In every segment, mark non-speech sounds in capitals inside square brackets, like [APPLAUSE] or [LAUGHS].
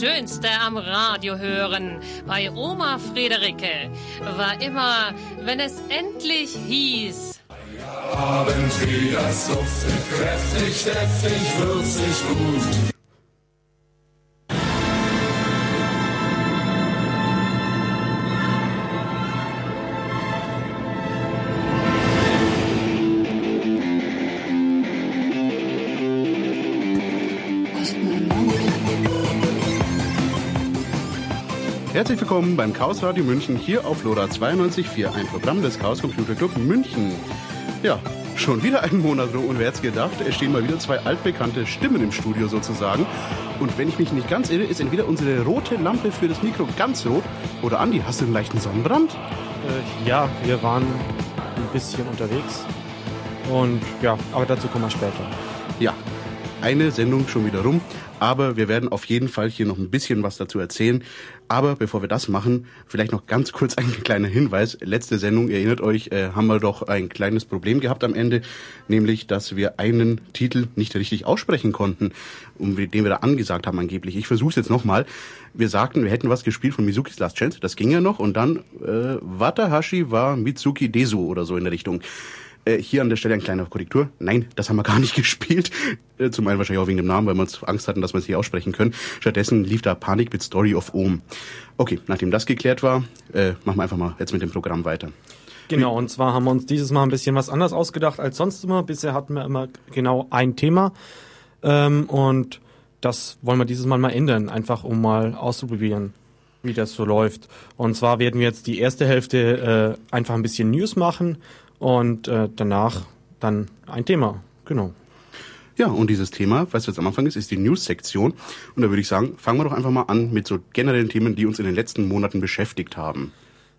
Schönste am Radio hören bei Oma Friederike war immer, wenn es endlich hieß. Abend wieder Suff, kräftig, deftig, würzig, gut. Willkommen beim Chaos Radio München hier auf LoRa 92.4, ein Programm des Chaos Computer Club München. Ja, schon wieder einen Monat rum und wer hätte gedacht, es stehen mal wieder zwei altbekannte Stimmen im Studio sozusagen. Und wenn ich mich nicht ganz irre, ist entweder unsere rote Lampe für das Mikro ganz rot oder Andi, hast du einen leichten Sonnenbrand? Äh, ja, wir waren ein bisschen unterwegs. Und ja, aber dazu kommen wir später. Ja, eine Sendung schon wieder rum, aber wir werden auf jeden Fall hier noch ein bisschen was dazu erzählen. Aber bevor wir das machen, vielleicht noch ganz kurz ein kleiner Hinweis. Letzte Sendung, ihr erinnert euch, äh, haben wir doch ein kleines Problem gehabt am Ende, nämlich, dass wir einen Titel nicht richtig aussprechen konnten, um den wir da angesagt haben angeblich. Ich versuche es jetzt nochmal. Wir sagten, wir hätten was gespielt von Mizuki's Last Chance, das ging ja noch, und dann äh, Watahashi war Mitsuki Desu oder so in der Richtung. Äh, hier an der Stelle eine kleine Korrektur. Nein, das haben wir gar nicht [LAUGHS] gespielt. Äh, zum einen wahrscheinlich auch wegen dem Namen, weil wir uns Angst hatten, dass wir es hier aussprechen können. Stattdessen lief da Panik mit Story of Ohm. Okay, nachdem das geklärt war, äh, machen wir einfach mal jetzt mit dem Programm weiter. Genau, und zwar haben wir uns dieses Mal ein bisschen was anders ausgedacht als sonst immer. Bisher hatten wir immer genau ein Thema. Ähm, und das wollen wir dieses Mal mal ändern, einfach um mal auszuprobieren, wie das so läuft. Und zwar werden wir jetzt die erste Hälfte äh, einfach ein bisschen News machen und äh, danach dann ein Thema. Genau. Ja, und dieses Thema, was jetzt am Anfang ist, ist die News-Sektion. Und da würde ich sagen, fangen wir doch einfach mal an mit so generellen Themen, die uns in den letzten Monaten beschäftigt haben.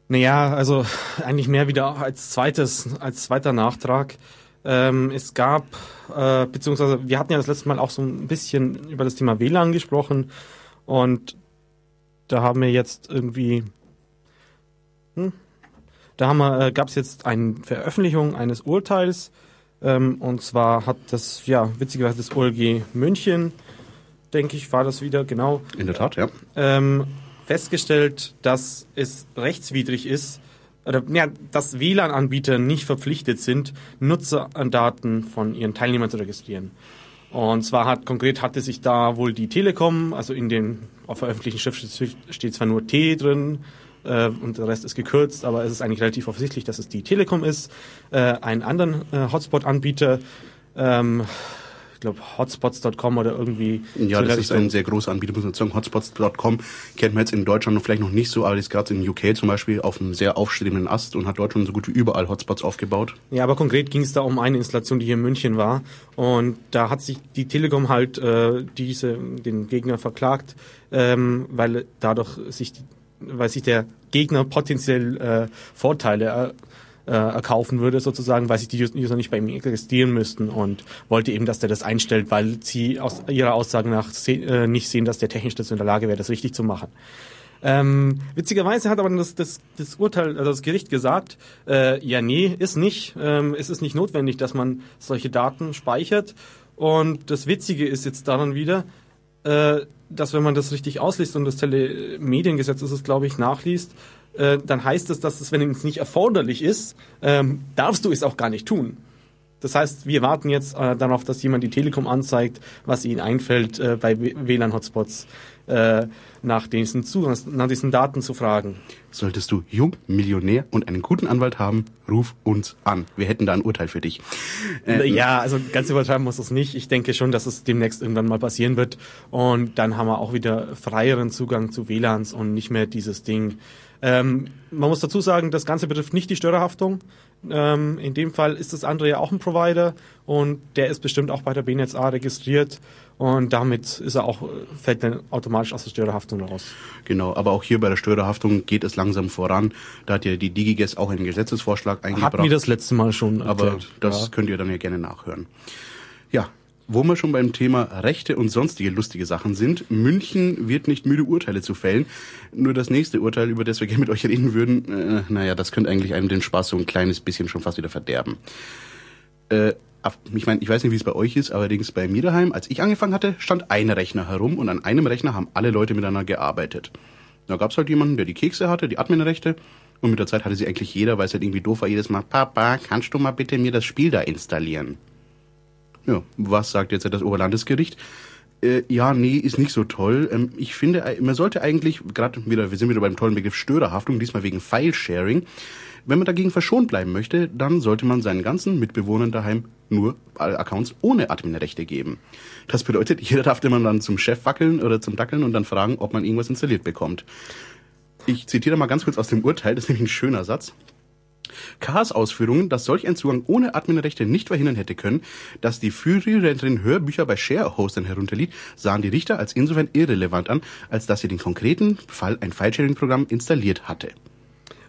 Naja, also eigentlich mehr wieder als zweites, als zweiter Nachtrag. Ähm, es gab, äh, beziehungsweise wir hatten ja das letzte Mal auch so ein bisschen über das Thema WLAN gesprochen und da haben wir jetzt irgendwie, hm, da äh, gab es jetzt eine Veröffentlichung eines Urteils. Ähm, und zwar hat das, ja, witzigerweise das OLG München, denke ich, war das wieder, genau. In der Tat, ja. Ähm, festgestellt, dass es rechtswidrig ist, oder ja, dass WLAN-Anbieter nicht verpflichtet sind, Nutzerdaten von ihren Teilnehmern zu registrieren. Und zwar hat konkret hatte sich da wohl die Telekom, also in den auf veröffentlichten Schrift steht zwar nur T drin, äh, und der Rest ist gekürzt, aber es ist eigentlich relativ offensichtlich, dass es die Telekom ist, äh, einen anderen äh, Hotspot-Anbieter, ähm, ich glaube hotspots.com oder irgendwie. Ja, so das ist ein sehr großer Anbieter, muss man sagen. Hotspots.com kennt man jetzt in Deutschland vielleicht noch nicht so, aber ist gerade in UK zum Beispiel auf einem sehr aufstrebenden Ast und hat Deutschland so gut wie überall Hotspots aufgebaut. Ja, aber konkret ging es da um eine Installation, die hier in München war und da hat sich die Telekom halt äh, diese den Gegner verklagt, ähm, weil dadurch sich die weil sich der Gegner potenziell äh, Vorteile äh, erkaufen würde, sozusagen, weil sich die User nicht bei ihm registrieren müssten und wollte eben, dass der das einstellt, weil sie aus ihrer Aussage nach se äh, nicht sehen, dass der technisch dazu in der Lage wäre, das richtig zu machen. Ähm, witzigerweise hat aber das, das, das Urteil, also das Gericht gesagt, äh, ja nee, ist nicht. Ähm, es ist nicht notwendig, dass man solche Daten speichert. Und das Witzige ist jetzt daran wieder, äh, dass wenn man das richtig ausliest und das Telemediengesetz ist es, glaube ich, nachliest, äh, dann heißt es, dass es, wenn es nicht erforderlich ist, ähm, darfst du es auch gar nicht tun. Das heißt, wir warten jetzt äh, darauf, dass jemand die Telekom anzeigt, was ihnen einfällt, bei WLAN-Hotspots äh, nach, diesen Zugangs nach diesen Daten zu fragen. Solltest du jung, Millionär und einen guten Anwalt haben, ruf uns an. Wir hätten da ein Urteil für dich. Äh, ja, also ganz übertreiben muss es nicht. Ich denke schon, dass es demnächst irgendwann mal passieren wird. Und dann haben wir auch wieder freieren Zugang zu WLANs und nicht mehr dieses Ding. Ähm, man muss dazu sagen, das Ganze betrifft nicht die Störerhaftung. Ähm, in dem Fall ist das andere ja auch ein Provider und der ist bestimmt auch bei der BNetzA registriert und damit ist er auch, fällt dann automatisch aus der Störerhaftung raus. Genau, aber auch hier bei der Störerhaftung geht es langsam voran. Da hat ja die DigiGes auch einen Gesetzesvorschlag eingebracht. Hatten wir das letzte Mal schon Aber erklärt, das ja. könnt ihr dann ja gerne nachhören. Ja, wo wir schon beim Thema Rechte und sonstige lustige Sachen sind, München wird nicht müde, Urteile zu fällen. Nur das nächste Urteil, über das wir gerne mit euch reden würden, äh, naja, das könnte eigentlich einem den Spaß so ein kleines bisschen schon fast wieder verderben. Äh, ich meine, ich weiß nicht, wie es bei euch ist, allerdings bei mir daheim, als ich angefangen hatte, stand ein Rechner herum und an einem Rechner haben alle Leute miteinander gearbeitet. Da gab's halt jemanden, der die Kekse hatte, die Adminrechte und mit der Zeit hatte sie eigentlich jeder, weil es halt irgendwie doof war, jedes Mal, Papa, kannst du mal bitte mir das Spiel da installieren? Ja, was sagt jetzt das Oberlandesgericht? Äh, ja, nee, ist nicht so toll. Ähm, ich finde, äh, man sollte eigentlich, gerade wieder, wir sind wieder beim tollen Begriff Störerhaftung, diesmal wegen File-Sharing, wenn man dagegen verschont bleiben möchte, dann sollte man seinen ganzen Mitbewohnern daheim nur Accounts ohne Adminrechte geben. Das bedeutet, jeder darf immer dann zum Chef wackeln oder zum Dackeln und dann fragen, ob man irgendwas installiert bekommt. Ich zitiere mal ganz kurz aus dem Urteil, das ist nämlich ein schöner Satz. Kars Ausführungen, dass solch ein Zugang ohne Adminrechte nicht verhindern hätte können, dass die Führerin Hörbücher bei Share-Hostern herunterlied, sahen die Richter als insofern irrelevant an, als dass sie den konkreten Fall ein File-Sharing-Programm installiert hatte.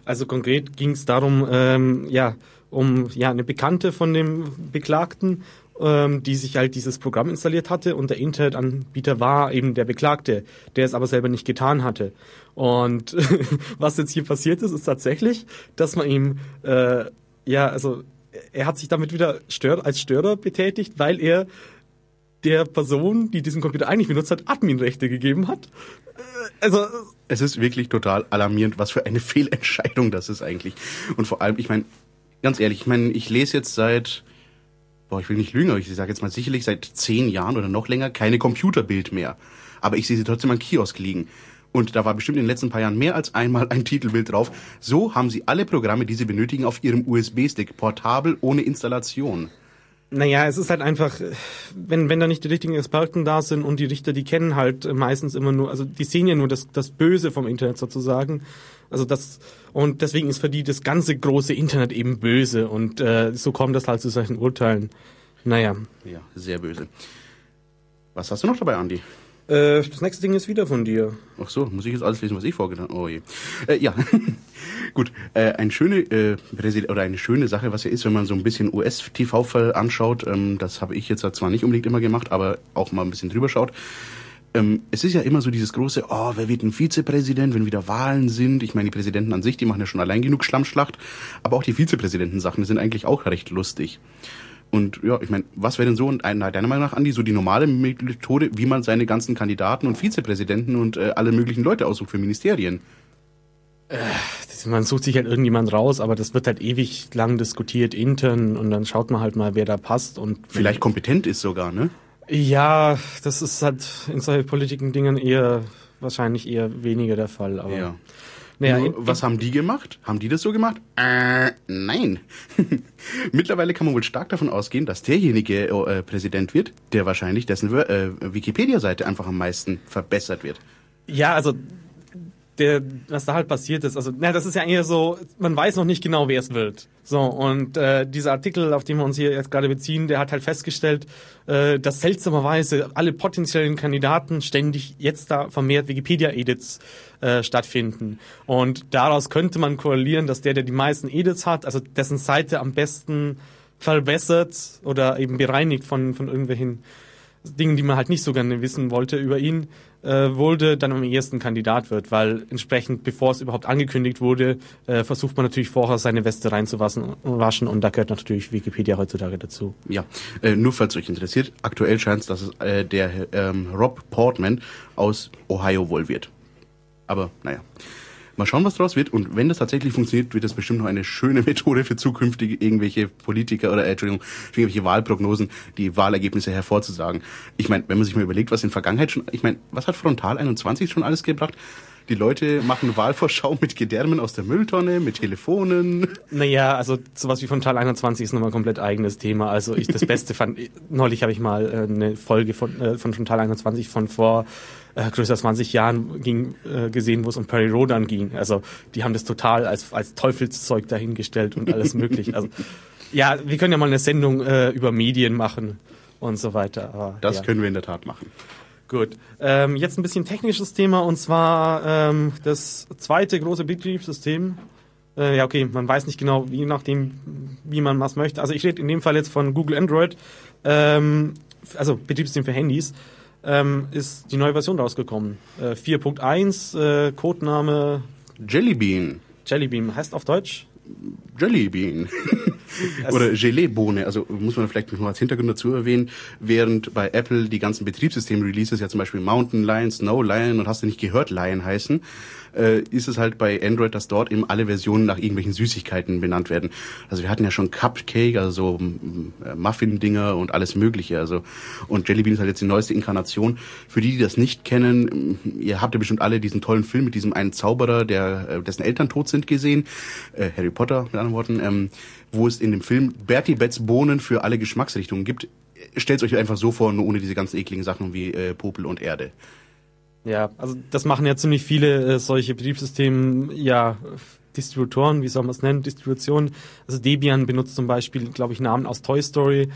Also konkret ging es darum, ähm, ja, um ja eine Bekannte von dem Beklagten, ähm, die sich halt dieses Programm installiert hatte und der Internetanbieter war eben der Beklagte, der es aber selber nicht getan hatte. Und [LAUGHS] was jetzt hier passiert ist, ist tatsächlich, dass man ihm äh, ja also er hat sich damit wieder stör als Störer betätigt, weil er der Person, die diesen Computer eigentlich benutzt hat, Adminrechte gegeben hat. Äh, also es ist wirklich total alarmierend, was für eine [LAUGHS] Fehlentscheidung das ist eigentlich. Und vor allem, ich meine, ganz ehrlich, ich meine, ich lese jetzt seit, boah, ich will nicht lügen, aber ich sage jetzt mal sicherlich seit zehn Jahren oder noch länger keine Computerbild mehr. Aber ich sehe sie trotzdem am Kiosk liegen. Und da war bestimmt in den letzten paar Jahren mehr als einmal ein Titelbild drauf. So haben sie alle Programme, die sie benötigen, auf ihrem USB-Stick, portabel, ohne Installation. Naja, es ist halt einfach, wenn, wenn da nicht die richtigen Experten da sind und die Richter, die kennen halt meistens immer nur, also die sehen ja nur das, das Böse vom Internet sozusagen. Also das, und deswegen ist für die das ganze große Internet eben böse und äh, so kommt das halt zu solchen Urteilen. Naja. Ja, sehr böse. Was hast du noch dabei, Andi? Äh, das nächste Ding ist wieder von dir. Ach so, muss ich jetzt alles lesen, was ich vorgetan habe? Oh je. Äh, ja, [LAUGHS] gut. Äh, eine schöne äh, oder eine schöne Sache, was ja ist, wenn man so ein bisschen US-TV anschaut. Ähm, das habe ich jetzt zwar nicht unbedingt immer gemacht, aber auch mal ein bisschen drüber schaut. Ähm, es ist ja immer so dieses große, oh, wer wird ein Vizepräsident, wenn wieder Wahlen sind? Ich meine, die Präsidenten an sich, die machen ja schon allein genug Schlammschlacht, aber auch die Vizepräsidentensachen sind eigentlich auch recht lustig. Und ja, ich meine, was wäre denn so, und deiner Meinung nach, Andi, so die normale Methode, wie man seine ganzen Kandidaten und Vizepräsidenten und äh, alle möglichen Leute aussucht für Ministerien? Äh, man sucht sich halt irgendjemand raus, aber das wird halt ewig lang diskutiert intern und dann schaut man halt mal, wer da passt und vielleicht kompetent ist sogar, ne? Ja, das ist halt in solchen politischen Dingen eher wahrscheinlich eher weniger der Fall. Aber ja. Naja, Nur, was haben die gemacht? Haben die das so gemacht? Äh, nein. [LAUGHS] Mittlerweile kann man wohl stark davon ausgehen, dass derjenige äh, Präsident wird, der wahrscheinlich dessen äh, Wikipedia-Seite einfach am meisten verbessert wird. Ja, also der, was da halt passiert ist. Also, na, das ist ja eher so, man weiß noch nicht genau, wer es wird. So, und äh, dieser Artikel, auf den wir uns hier jetzt gerade beziehen, der hat halt festgestellt, äh, dass seltsamerweise alle potenziellen Kandidaten ständig jetzt da vermehrt Wikipedia-Edits äh, stattfinden. Und daraus könnte man korrelieren, dass der, der die meisten Edits hat, also dessen Seite am besten verbessert oder eben bereinigt von, von irgendwelchen Dingen, die man halt nicht so gerne wissen wollte über ihn, äh, wurde, dann am ehesten Kandidat wird, weil entsprechend, bevor es überhaupt angekündigt wurde, äh, versucht man natürlich vorher seine Weste reinzuwaschen waschen, und da gehört natürlich Wikipedia heutzutage dazu. Ja, äh, nur falls euch interessiert, aktuell scheint es, dass es äh, der ähm, Rob Portman aus Ohio wohl wird. Aber naja. Mal schauen, was daraus wird. Und wenn das tatsächlich funktioniert, wird das bestimmt noch eine schöne [LAUGHS] Methode für zukünftige irgendwelche Politiker oder, äh, Entschuldigung, irgendwelche Wahlprognosen, die Wahlergebnisse hervorzusagen. Ich meine, wenn man sich mal überlegt, was in Vergangenheit schon, ich meine, was hat Frontal 21 schon alles gebracht? Die Leute machen Wahlvorschau mit Gedärmen aus der Mülltonne, mit Telefonen. Naja, also sowas wie Frontal 21 ist nochmal ein komplett eigenes Thema. Also ich das Beste fand, neulich habe ich mal äh, eine Folge von, äh, von Frontal 21 von vor äh, größer 20 Jahren ging, äh, gesehen, wo es um Perry Rodan ging. Also die haben das total als, als Teufelszeug dahingestellt und alles möglich. Also ja, wir können ja mal eine Sendung äh, über Medien machen und so weiter. Aber, das ja. können wir in der Tat machen. Gut. Ähm, jetzt ein bisschen technisches Thema und zwar ähm, das zweite große Betriebssystem. Äh, ja, okay, man weiß nicht genau, je nachdem, wie man was möchte. Also ich rede in dem Fall jetzt von Google Android, ähm, also Betriebssystem für Handys ähm, ist die neue Version rausgekommen. Äh, 4.1, äh, Codename Jellybean. Jellybean heißt auf Deutsch? Jellybean. [LAUGHS] Oder Gelee-Bohne. Also muss man vielleicht noch als Hintergrund dazu erwähnen, während bei Apple die ganzen Betriebssystem-Releases ja zum Beispiel Mountain Lion, Snow Lion und hast du nicht gehört Lion heißen, äh, ist es halt bei Android, dass dort eben alle Versionen nach irgendwelchen Süßigkeiten benannt werden. Also wir hatten ja schon Cupcake, also so äh, Muffin-Dinger und alles mögliche. Also und Jellybean ist halt jetzt die neueste Inkarnation. Für die, die das nicht kennen, ihr habt ja bestimmt alle diesen tollen Film mit diesem einen Zauberer, der äh, dessen Eltern tot sind, gesehen. Äh, Harry Potter mit anderen Worten. Ähm, wo es in dem Film Bertie Betts Bohnen für alle Geschmacksrichtungen gibt. Stellt euch einfach so vor, nur ohne diese ganzen ekligen Sachen wie äh, Popel und Erde. Ja, also das machen ja ziemlich viele äh, solche Betriebssysteme, ja, Distributoren, wie soll man es nennen, Distributionen. Also Debian benutzt zum Beispiel, glaube ich, Namen aus Toy Story.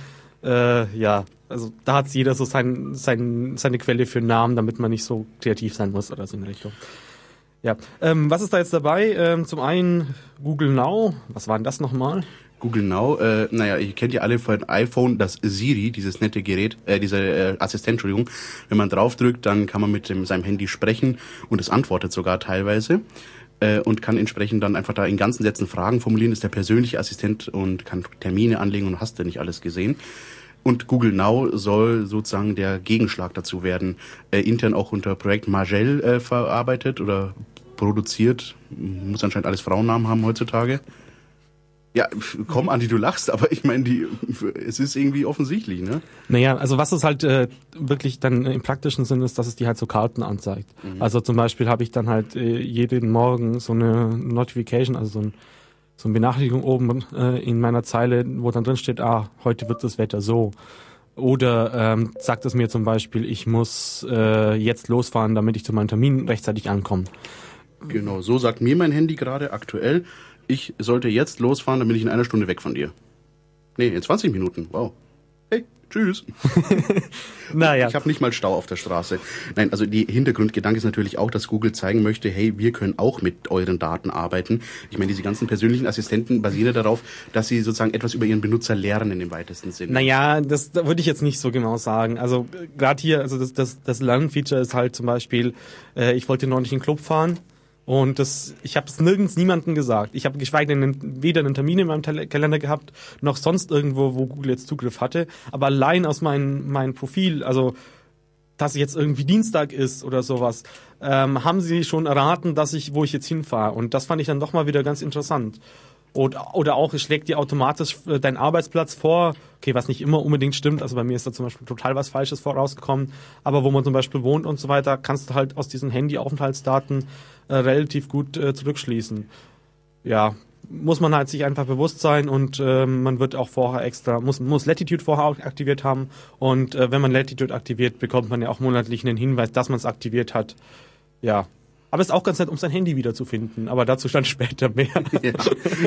Äh, ja, also da hat jeder so sein, sein, seine Quelle für Namen, damit man nicht so kreativ sein muss oder so in Richtung. Ja, ähm, was ist da jetzt dabei? Ähm, zum einen Google Now. Was war denn das nochmal? Google Now, äh, naja, ihr kennt ja alle von iPhone das Siri, dieses nette Gerät, äh, dieser äh, Assistent, Entschuldigung. Wenn man draufdrückt, dann kann man mit dem, seinem Handy sprechen und es antwortet sogar teilweise äh, und kann entsprechend dann einfach da in ganzen Sätzen Fragen formulieren, ist der persönliche Assistent und kann Termine anlegen und hast du nicht alles gesehen. Und Google Now soll sozusagen der Gegenschlag dazu werden, äh, intern auch unter Projekt Magel äh, verarbeitet oder produziert. Muss anscheinend alles Frauennamen haben heutzutage. Ja, komm, Andi, du lachst, aber ich meine, die, es ist irgendwie offensichtlich, ne? Naja, also was es halt äh, wirklich dann im praktischen Sinn ist, dass es die halt so Karten anzeigt. Mhm. Also zum Beispiel habe ich dann halt äh, jeden Morgen so eine Notification, also so ein so eine Benachrichtigung oben äh, in meiner Zeile, wo dann drin steht, ah, heute wird das Wetter so. Oder ähm, sagt es mir zum Beispiel, ich muss äh, jetzt losfahren, damit ich zu meinem Termin rechtzeitig ankomme. Genau, so sagt mir mein Handy gerade aktuell, ich sollte jetzt losfahren, dann bin ich in einer Stunde weg von dir. Nee, in 20 Minuten. Wow. Hey, tschüss. [LAUGHS] naja. Ich habe nicht mal Stau auf der Straße. Nein, also die Hintergrundgedanke ist natürlich auch, dass Google zeigen möchte, hey, wir können auch mit euren Daten arbeiten. Ich meine, diese ganzen persönlichen Assistenten basieren darauf, dass sie sozusagen etwas über ihren Benutzer lernen im weitesten Sinne. Naja, das da würde ich jetzt nicht so genau sagen. Also gerade hier, also das, das, das Lernfeature ist halt zum Beispiel, äh, ich wollte neulich in den Club fahren und das, ich habe es nirgends niemandem gesagt. Ich habe geschweige denn weder einen Termin in meinem Kalender gehabt, noch sonst irgendwo, wo Google jetzt Zugriff hatte. Aber allein aus meinem mein Profil, also dass jetzt irgendwie Dienstag ist oder sowas, ähm, haben sie schon erraten, dass ich, wo ich jetzt hinfahre. Und das fand ich dann doch mal wieder ganz interessant. Oder, oder auch, schlägt dir automatisch äh, deinen Arbeitsplatz vor. Okay, was nicht immer unbedingt stimmt. Also bei mir ist da zum Beispiel total was Falsches vorausgekommen. Aber wo man zum Beispiel wohnt und so weiter, kannst du halt aus diesen Handy-Aufenthaltsdaten äh, relativ gut äh, zurückschließen. Ja, muss man halt sich einfach bewusst sein und äh, man wird auch vorher extra, muss, muss Latitude vorher aktiviert haben und äh, wenn man Latitude aktiviert, bekommt man ja auch monatlich einen Hinweis, dass man es aktiviert hat. Ja, aber es ist auch ganz nett, um sein Handy wiederzufinden. Aber dazu stand später mehr. [LAUGHS] ja,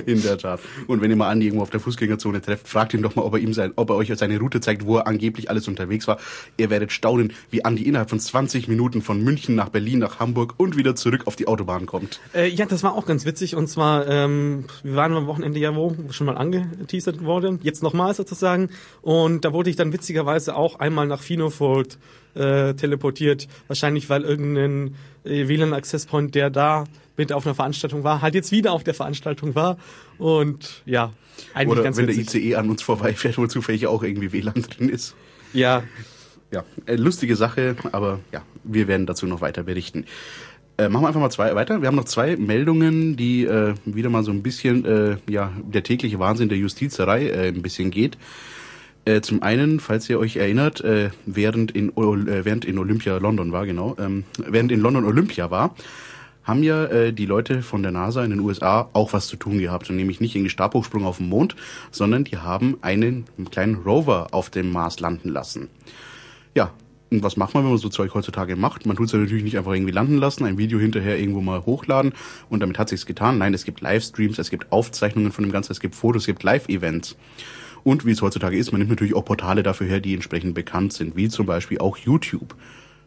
in der Tat. Und wenn ihr mal Andi irgendwo auf der Fußgängerzone trefft, fragt ihn doch mal, ob er ihm sein, ob er euch seine Route zeigt, wo er angeblich alles unterwegs war. Ihr werdet staunen, wie Andi innerhalb von 20 Minuten von München nach Berlin, nach Hamburg und wieder zurück auf die Autobahn kommt. Äh, ja, das war auch ganz witzig. Und zwar, ähm, wir waren am Wochenende ja wo, schon mal angeteasert worden. Jetzt nochmal sozusagen. Und da wurde ich dann witzigerweise auch einmal nach Finofold äh, teleportiert. Wahrscheinlich, weil irgendein äh, WLAN-Access Point, der da mit auf einer Veranstaltung war, halt jetzt wieder auf der Veranstaltung war. Und ja, eigentlich Oder ganz wenn witzig. der ICE an uns vorbeifährt, wo zufällig auch irgendwie WLAN drin ist. Ja. Ja, äh, lustige Sache, aber ja, wir werden dazu noch weiter berichten. Äh, machen wir einfach mal zwei weiter. Wir haben noch zwei Meldungen, die äh, wieder mal so ein bisschen ja der tägliche Wahnsinn der Justizerei ein bisschen geht. Äh, zum einen, falls ihr euch erinnert, äh, während, in, äh, während in Olympia London war, genau, ähm, während in London Olympia war, haben ja äh, die Leute von der NASA in den USA auch was zu tun gehabt. Und nämlich nicht irgendwie Stabhochsprung auf dem Mond, sondern die haben einen kleinen Rover auf dem Mars landen lassen. Ja, und was macht man, wenn man so Zeug heutzutage macht? Man tut es ja natürlich nicht einfach irgendwie landen lassen, ein Video hinterher irgendwo mal hochladen und damit hat sich's getan. Nein, es gibt Livestreams, es gibt Aufzeichnungen von dem Ganzen, es gibt Fotos, es gibt Live-Events. Und wie es heutzutage ist, man nimmt natürlich auch Portale dafür her, die entsprechend bekannt sind, wie zum Beispiel auch YouTube.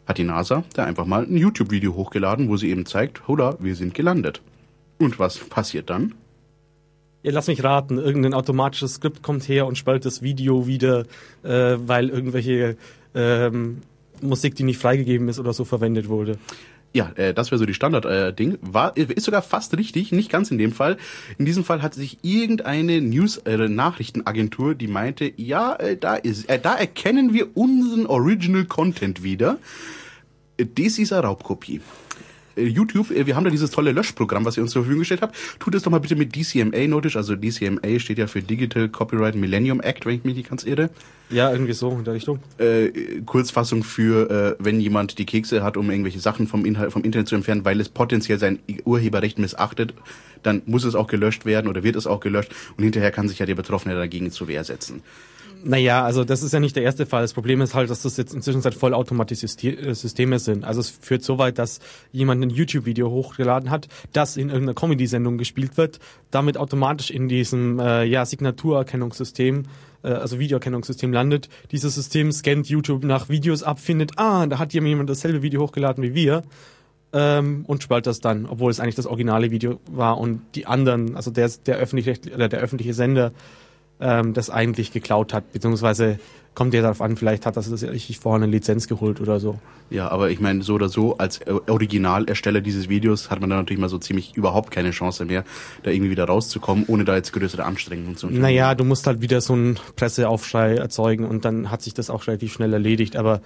Hat die NASA da einfach mal ein YouTube-Video hochgeladen, wo sie eben zeigt, hola, wir sind gelandet. Und was passiert dann? Ja, lass mich raten, irgendein automatisches Skript kommt her und spaltet das Video wieder, äh, weil irgendwelche ähm, Musik, die nicht freigegeben ist oder so verwendet wurde. Ja, äh, das wäre so die Standard-Ding. War ist sogar fast richtig, nicht ganz in dem Fall. In diesem Fall hat sich irgendeine News-Nachrichtenagentur, die meinte, ja, äh, da ist, äh, da erkennen wir unseren Original Content wieder. Äh, Das ist eine Raubkopie. Äh, YouTube, äh, wir haben da dieses tolle Löschprogramm, was ihr uns zur Verfügung gestellt habt. Tut es doch mal bitte mit DCMA notisch. Also DCMA steht ja für Digital Copyright Millennium Act, wenn ich mich nicht ganz irre. Ja, irgendwie so in der Richtung. Äh, Kurzfassung für, äh, wenn jemand die Kekse hat, um irgendwelche Sachen vom, Inhalt, vom Internet zu entfernen, weil es potenziell sein Urheberrecht missachtet, dann muss es auch gelöscht werden oder wird es auch gelöscht und hinterher kann sich ja der Betroffene dagegen zur Wehr setzen. Naja, also das ist ja nicht der erste Fall. Das Problem ist halt, dass das jetzt inzwischen seit vollautomatisierte Systeme sind. Also es führt so weit, dass jemand ein YouTube-Video hochgeladen hat, das in irgendeiner Comedy-Sendung gespielt wird, damit automatisch in diesem äh, ja, Signaturerkennungssystem, äh, also Videoerkennungssystem landet. Dieses System scannt YouTube nach Videos ab, findet, ah, da hat jemand dasselbe Video hochgeladen wie wir ähm, und spaltet das dann, obwohl es eigentlich das originale Video war und die anderen, also der, der öffentliche, oder der öffentliche Sender ähm, das eigentlich geklaut hat, beziehungsweise kommt ja darauf an, vielleicht hat das das richtig vorher eine Lizenz geholt oder so. Ja, aber ich meine, so oder so, als Originalersteller dieses Videos hat man dann natürlich mal so ziemlich überhaupt keine Chance mehr, da irgendwie wieder rauszukommen, ohne da jetzt größere Anstrengungen zu unternehmen. Naja, du musst halt wieder so einen Presseaufschrei erzeugen und dann hat sich das auch relativ schnell erledigt, aber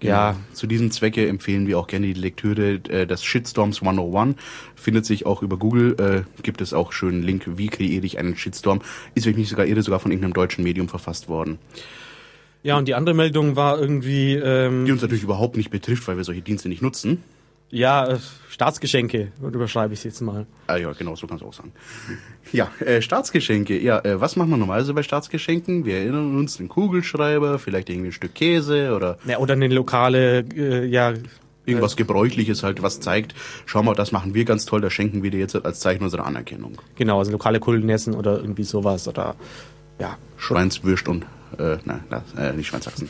ja, Genau. Zu diesem Zwecke empfehlen wir auch gerne die Lektüre äh, des Shitstorms 101. Findet sich auch über Google, äh, gibt es auch schönen Link, wie kreiere ich einen Shitstorm. Ist, wenn ich mich sogar irre, sogar von irgendeinem deutschen Medium verfasst worden. ja, und die andere Meldung war irgendwie, Die ähm, uns natürlich überhaupt nicht betrifft, weil wir solche Dienste nicht nutzen. Ja, äh, Staatsgeschenke, überschreibe ich es jetzt mal. Ah ja, genau, so kannst du auch sagen. Ja, äh, Staatsgeschenke. Ja, äh, was macht man normalerweise bei Staatsgeschenken? Wir erinnern uns den Kugelschreiber, vielleicht irgendwie ein Stück Käse oder Ja, oder eine lokale, äh, ja, irgendwas Gebräuchliches halt, was zeigt, schau mal, das machen wir ganz toll, das schenken wir dir jetzt als Zeichen unserer Anerkennung. genau, also lokale Kulnessen oder irgendwie sowas oder ja, Schweinswürst und äh, nein, äh, nicht Schweinshaxen.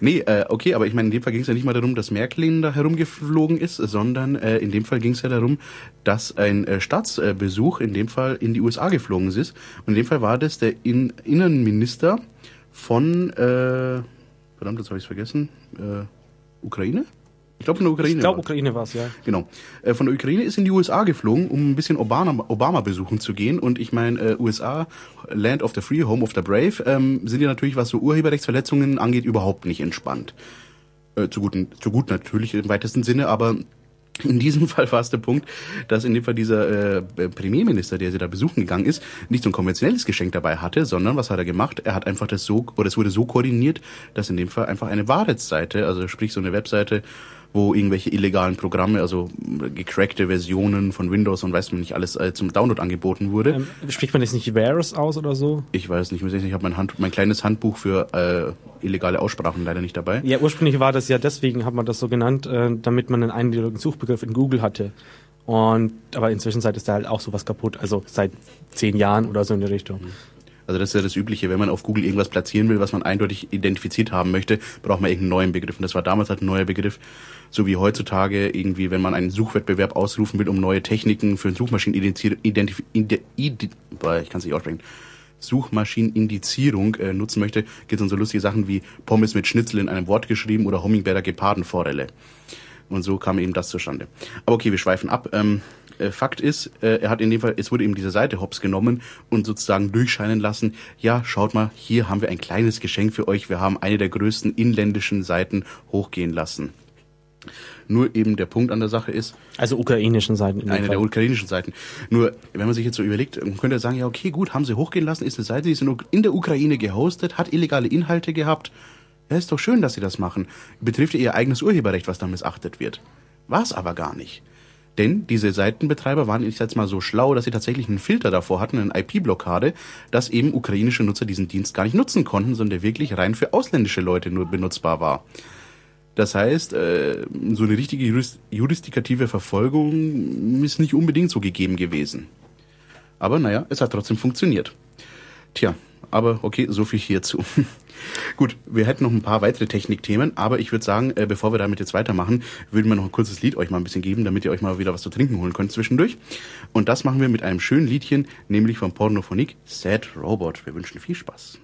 Nee, äh, okay, aber ich meine, in dem Fall ging es ja nicht mal darum, dass Märklin da herumgeflogen ist, sondern äh, in dem Fall ging es ja darum, dass ein äh, Staatsbesuch in dem Fall in die USA geflogen ist. Und in dem Fall war das der in Innenminister von, äh, verdammt, jetzt habe ich es vergessen, äh, Ukraine? Ich glaube von der Ukraine. ich glaube. Ukraine war es, ja. Genau. Äh, von der Ukraine ist in die USA geflogen, um ein bisschen Obama, Obama besuchen zu gehen. Und ich meine, äh, USA, Land of the Free, Home of the Brave, ähm, sind ja natürlich, was so Urheberrechtsverletzungen angeht, überhaupt nicht entspannt. Äh, zu, guten, zu gut natürlich im weitesten Sinne, aber in diesem [LAUGHS] Fall war es der Punkt, dass in dem Fall dieser äh, Premierminister, der sie da besuchen gegangen ist, nicht so ein konventionelles Geschenk dabei hatte, sondern was hat er gemacht? Er hat einfach das so, oder es wurde so koordiniert, dass in dem Fall einfach eine Wahrheitsseite, also sprich so eine Webseite, wo irgendwelche illegalen Programme, also gecrackte Versionen von Windows und weiß man nicht alles äh, zum Download angeboten wurde. Ähm, spricht man jetzt nicht Varus aus oder so? Ich weiß nicht, ich habe mein, Hand, mein kleines Handbuch für äh, illegale Aussprachen leider nicht dabei. Ja, ursprünglich war das ja deswegen, hat man das so genannt, äh, damit man einen eindeutigen Suchbegriff in Google hatte. Und aber inzwischen ist da halt auch sowas kaputt, also seit zehn Jahren oder so in die Richtung. Also das ist ja das Übliche, wenn man auf Google irgendwas platzieren will, was man eindeutig identifiziert haben möchte, braucht man irgendeinen neuen Begriff. Und das war damals halt ein neuer Begriff, so wie heutzutage irgendwie, wenn man einen Suchwettbewerb ausrufen will, um neue Techniken für Suchmaschinenindizierung, identif ide, ide, ich kann nicht aussprechen, Suchmaschinenindizierung äh, nutzen möchte, gibt es dann so lustige Sachen wie Pommes mit Schnitzel in einem Wort geschrieben oder Hummingbärder Gepardenforelle. Und so kam eben das zustande. Aber okay, wir schweifen ab. Ähm, äh, Fakt ist, äh, er hat in dem Fall, es wurde eben diese Seite hops genommen und sozusagen durchscheinen lassen, ja, schaut mal, hier haben wir ein kleines Geschenk für euch. Wir haben eine der größten inländischen Seiten hochgehen lassen. Nur eben der Punkt an der Sache ist, Also ukrainischen Seiten. eine der Fall. ukrainischen Seiten. Nur, wenn man sich jetzt so überlegt, man könnte sagen, ja, okay, gut, haben sie hochgehen lassen, ist eine Seite, die ist in der Ukraine gehostet, hat illegale Inhalte gehabt. Ja, ist doch schön, dass sie das machen. Betrifft ihr eigenes Urheberrecht, was da missachtet wird. War es aber gar nicht. Denn diese Seitenbetreiber waren ich jetzt mal so schlau, dass sie tatsächlich einen Filter davor hatten, eine IP-Blockade, dass eben ukrainische Nutzer diesen Dienst gar nicht nutzen konnten, sondern der wirklich rein für ausländische Leute nur benutzbar war. Das heißt, äh, so eine richtige juris jurisdikative Verfolgung ist nicht unbedingt so gegeben gewesen. Aber naja, es hat trotzdem funktioniert. Tja, aber okay, so viel hierzu. [LAUGHS] Gut, wir hätten noch ein paar weitere Technikthemen, aber ich würde sagen, äh, bevor wir damit jetzt weitermachen, würden wir noch ein kurzes Lied euch mal ein bisschen geben, damit ihr euch mal wieder was zu trinken holen könnt zwischendurch. Und das machen wir mit einem schönen Liedchen, nämlich von Pornophonik, Sad Robot. Wir wünschen viel Spaß.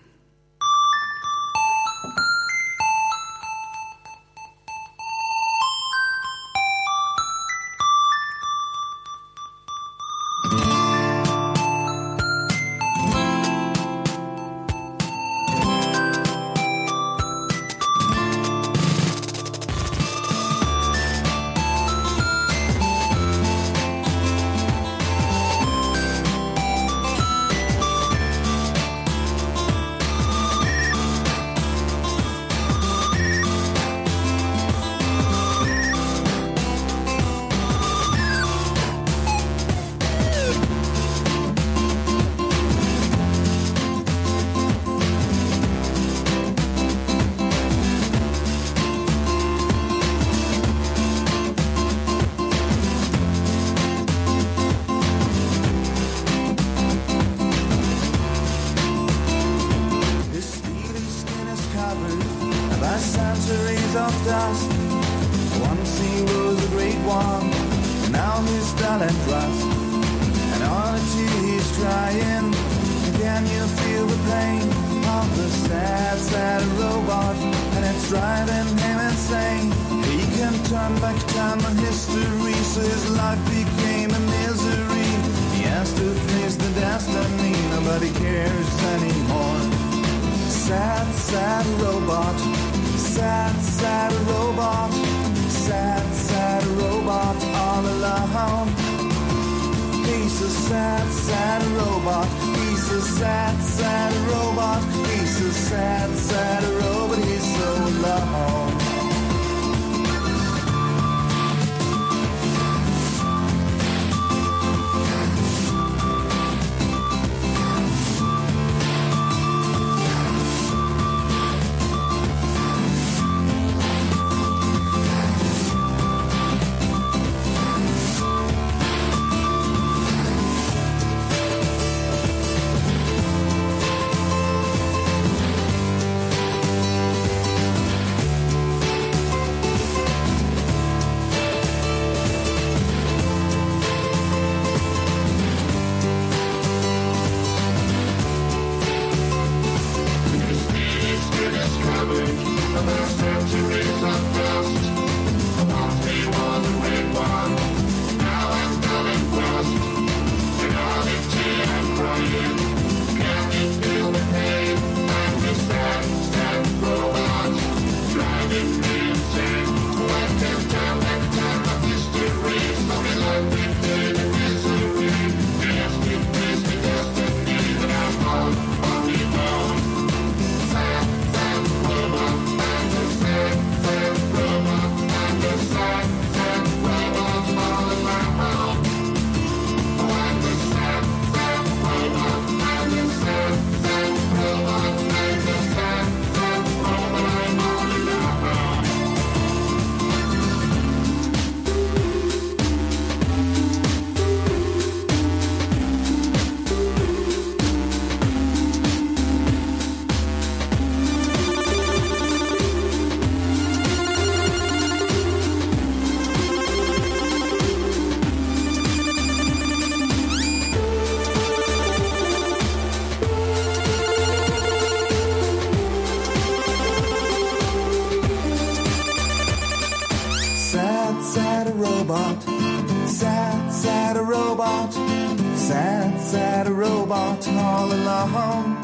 Sad, sad robot all alone.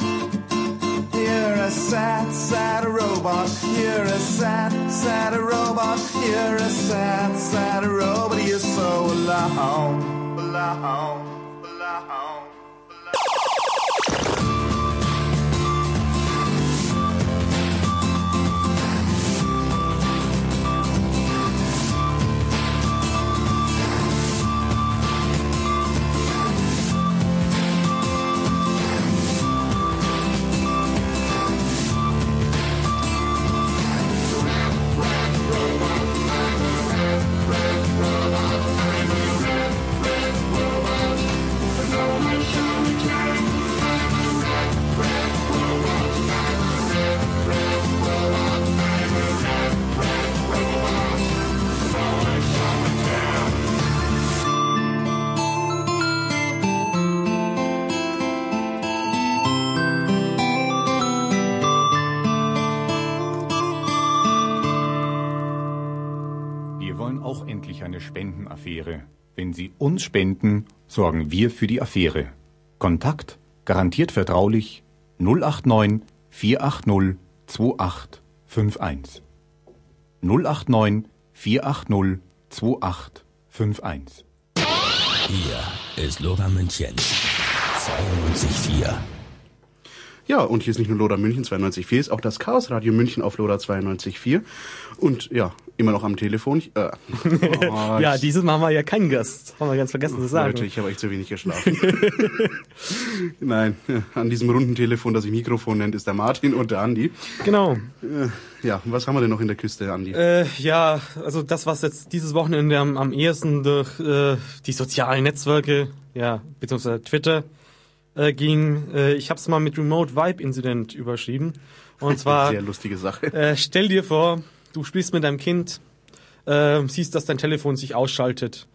You're a sad, sad robot. You're a sad, sad robot. You're a sad, sad robot. You're so alone. Alone. Spendenaffäre. Wenn Sie uns spenden, sorgen wir für die Affäre. Kontakt garantiert vertraulich 089 480 2851. 089 480 2851. Hier ist Lora München. 92,4. Ja, und hier ist nicht nur Loda München 92.4, ist auch das Chaos Radio München auf Loda 92.4. Und ja, immer noch am Telefon. Ich, äh, oh, [LAUGHS] Ja, ich- dieses Mal haben wir ja keinen Gast. Haben wir ganz vergessen zu sagen. Leute, ich habe echt zu wenig geschlafen. [LAUGHS] Nein, an diesem runden Telefon, das sich Mikrofon nennt, ist der Martin und der Andi. Genau. Äh, ja, was haben wir denn noch in der Küste, Andi? Äh, ja, also das, was jetzt dieses Wochenende am, am ehesten durch äh, die sozialen Netzwerke, ja, beziehungsweise Twitter, äh, ging, äh, ich habe es mal mit Remote Vibe Incident überschrieben. Und [LAUGHS] zwar, Sehr lustige Sache. äh, stell dir vor, du spielst mit deinem Kind, äh, siehst, dass dein Telefon sich ausschaltet,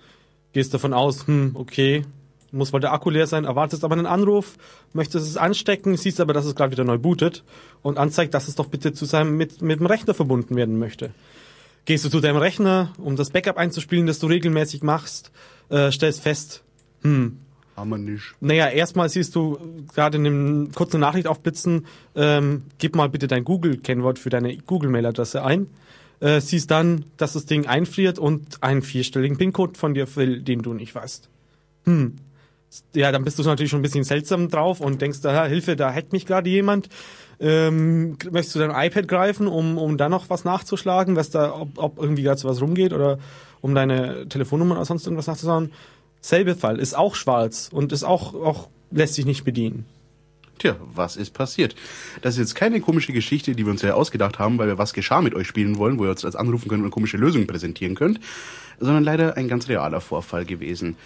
gehst davon aus, hm, okay, muss wohl der Akku leer sein, erwartest aber einen Anruf, möchtest es anstecken, siehst aber, dass es gerade wieder neu bootet und anzeigt, dass es doch bitte zu seinem, mit, mit dem Rechner verbunden werden möchte. Gehst du zu deinem Rechner, um das Backup einzuspielen, das du regelmäßig machst, äh, stellst fest, hm, Haben wir nicht. naja, erstmal siehst du gerade in einem kurzen Nachricht aufblitzen, ähm, gib mal bitte dein Google-Kennwort für deine Google-Mail-Adresse ein. Äh, siehst dann, dass das Ding einfriert und einen vierstelligen PIN-Code von dir will, den du nicht weißt. Hm. Ja, dann bist du natürlich schon ein bisschen seltsam drauf und denkst, da Hilfe, da hackt mich gerade jemand. Ähm, möchtest du dein iPad greifen, um, um da noch was nachzuschlagen, was da, ob, ob irgendwie gerade so was rumgeht oder um deine Telefonnummer oder sonst irgendwas nachzuschauen? Selbe Fall, ist auch schwarz und ist auch, auch lässt sich nicht bedienen. Tja, was ist passiert? Das ist jetzt keine komische Geschichte, die wir uns ja ausgedacht haben, weil wir was geschah mit euch spielen wollen, wo ihr uns als anrufen könnt und komische Lösung präsentieren könnt, sondern leider ein ganz realer Vorfall gewesen.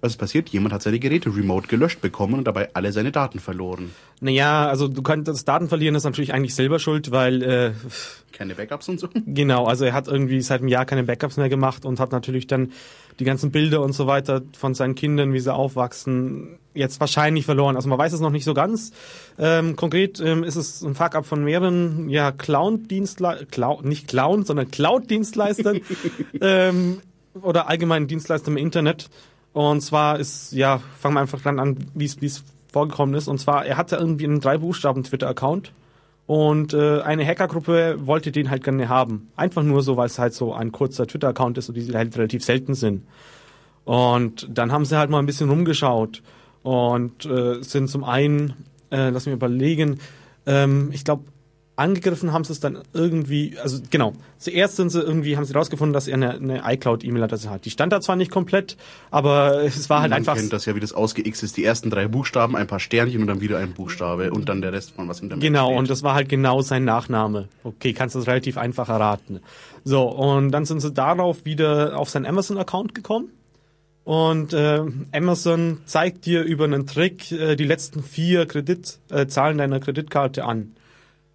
Was ist passiert? Jemand hat seine Geräte remote gelöscht bekommen und dabei alle seine Daten verloren. Naja, also du kannst das Daten verlieren, ist natürlich eigentlich selber schuld, weil äh, Keine Backups und so? genau, also er hat irgendwie seit einem Jahr keine Backups mehr gemacht und hat natürlich dann die ganzen Bilder und so weiter von seinen Kindern, wie sie aufwachsen, jetzt wahrscheinlich verloren. Also man weiß es noch nicht so ganz. Ähm, konkret ähm, ist es ein Fuck-up von mehreren ja, Cloud-Dienstleistern, Cloud, nicht Clown, sondern Cloud-Dienstleistern [LAUGHS] ähm, oder allgemeinen Dienstleistern im Internet. Und zwar ist, ja, fangen wir einfach dann an, wie es vorgekommen ist. Und zwar, er hatte irgendwie einen drei Buchstaben Twitter-Account und äh, eine Hackergruppe wollte den halt gerne haben. Einfach nur so, weil es halt so ein kurzer Twitter-Account ist und die halt relativ selten sind. Und dann haben sie halt mal ein bisschen rumgeschaut und äh, sind zum einen, äh, lass mich überlegen, ähm, ich glaube, angegriffen haben sie es dann irgendwie, also genau, zuerst sind sie irgendwie, haben sie rausgefunden, dass er eine, eine iCloud-E-Mail-Adresse hat. Die stand da zwar nicht komplett, aber es war halt Man einfach... kennt das ja, wie das ausgeixt ist. Die ersten drei Buchstaben, ein paar Sternchen und dann wieder ein Buchstabe und dann der Rest von was hinter Genau, steht. und das war halt genau sein Nachname. Okay, kannst du das relativ einfach erraten. So, und dann sind sie darauf wieder auf seinen Amazon-Account gekommen. Und äh, Amazon zeigt dir über einen Trick äh, die letzten vier Kreditzahlen äh, Zahlen deiner Kreditkarte an.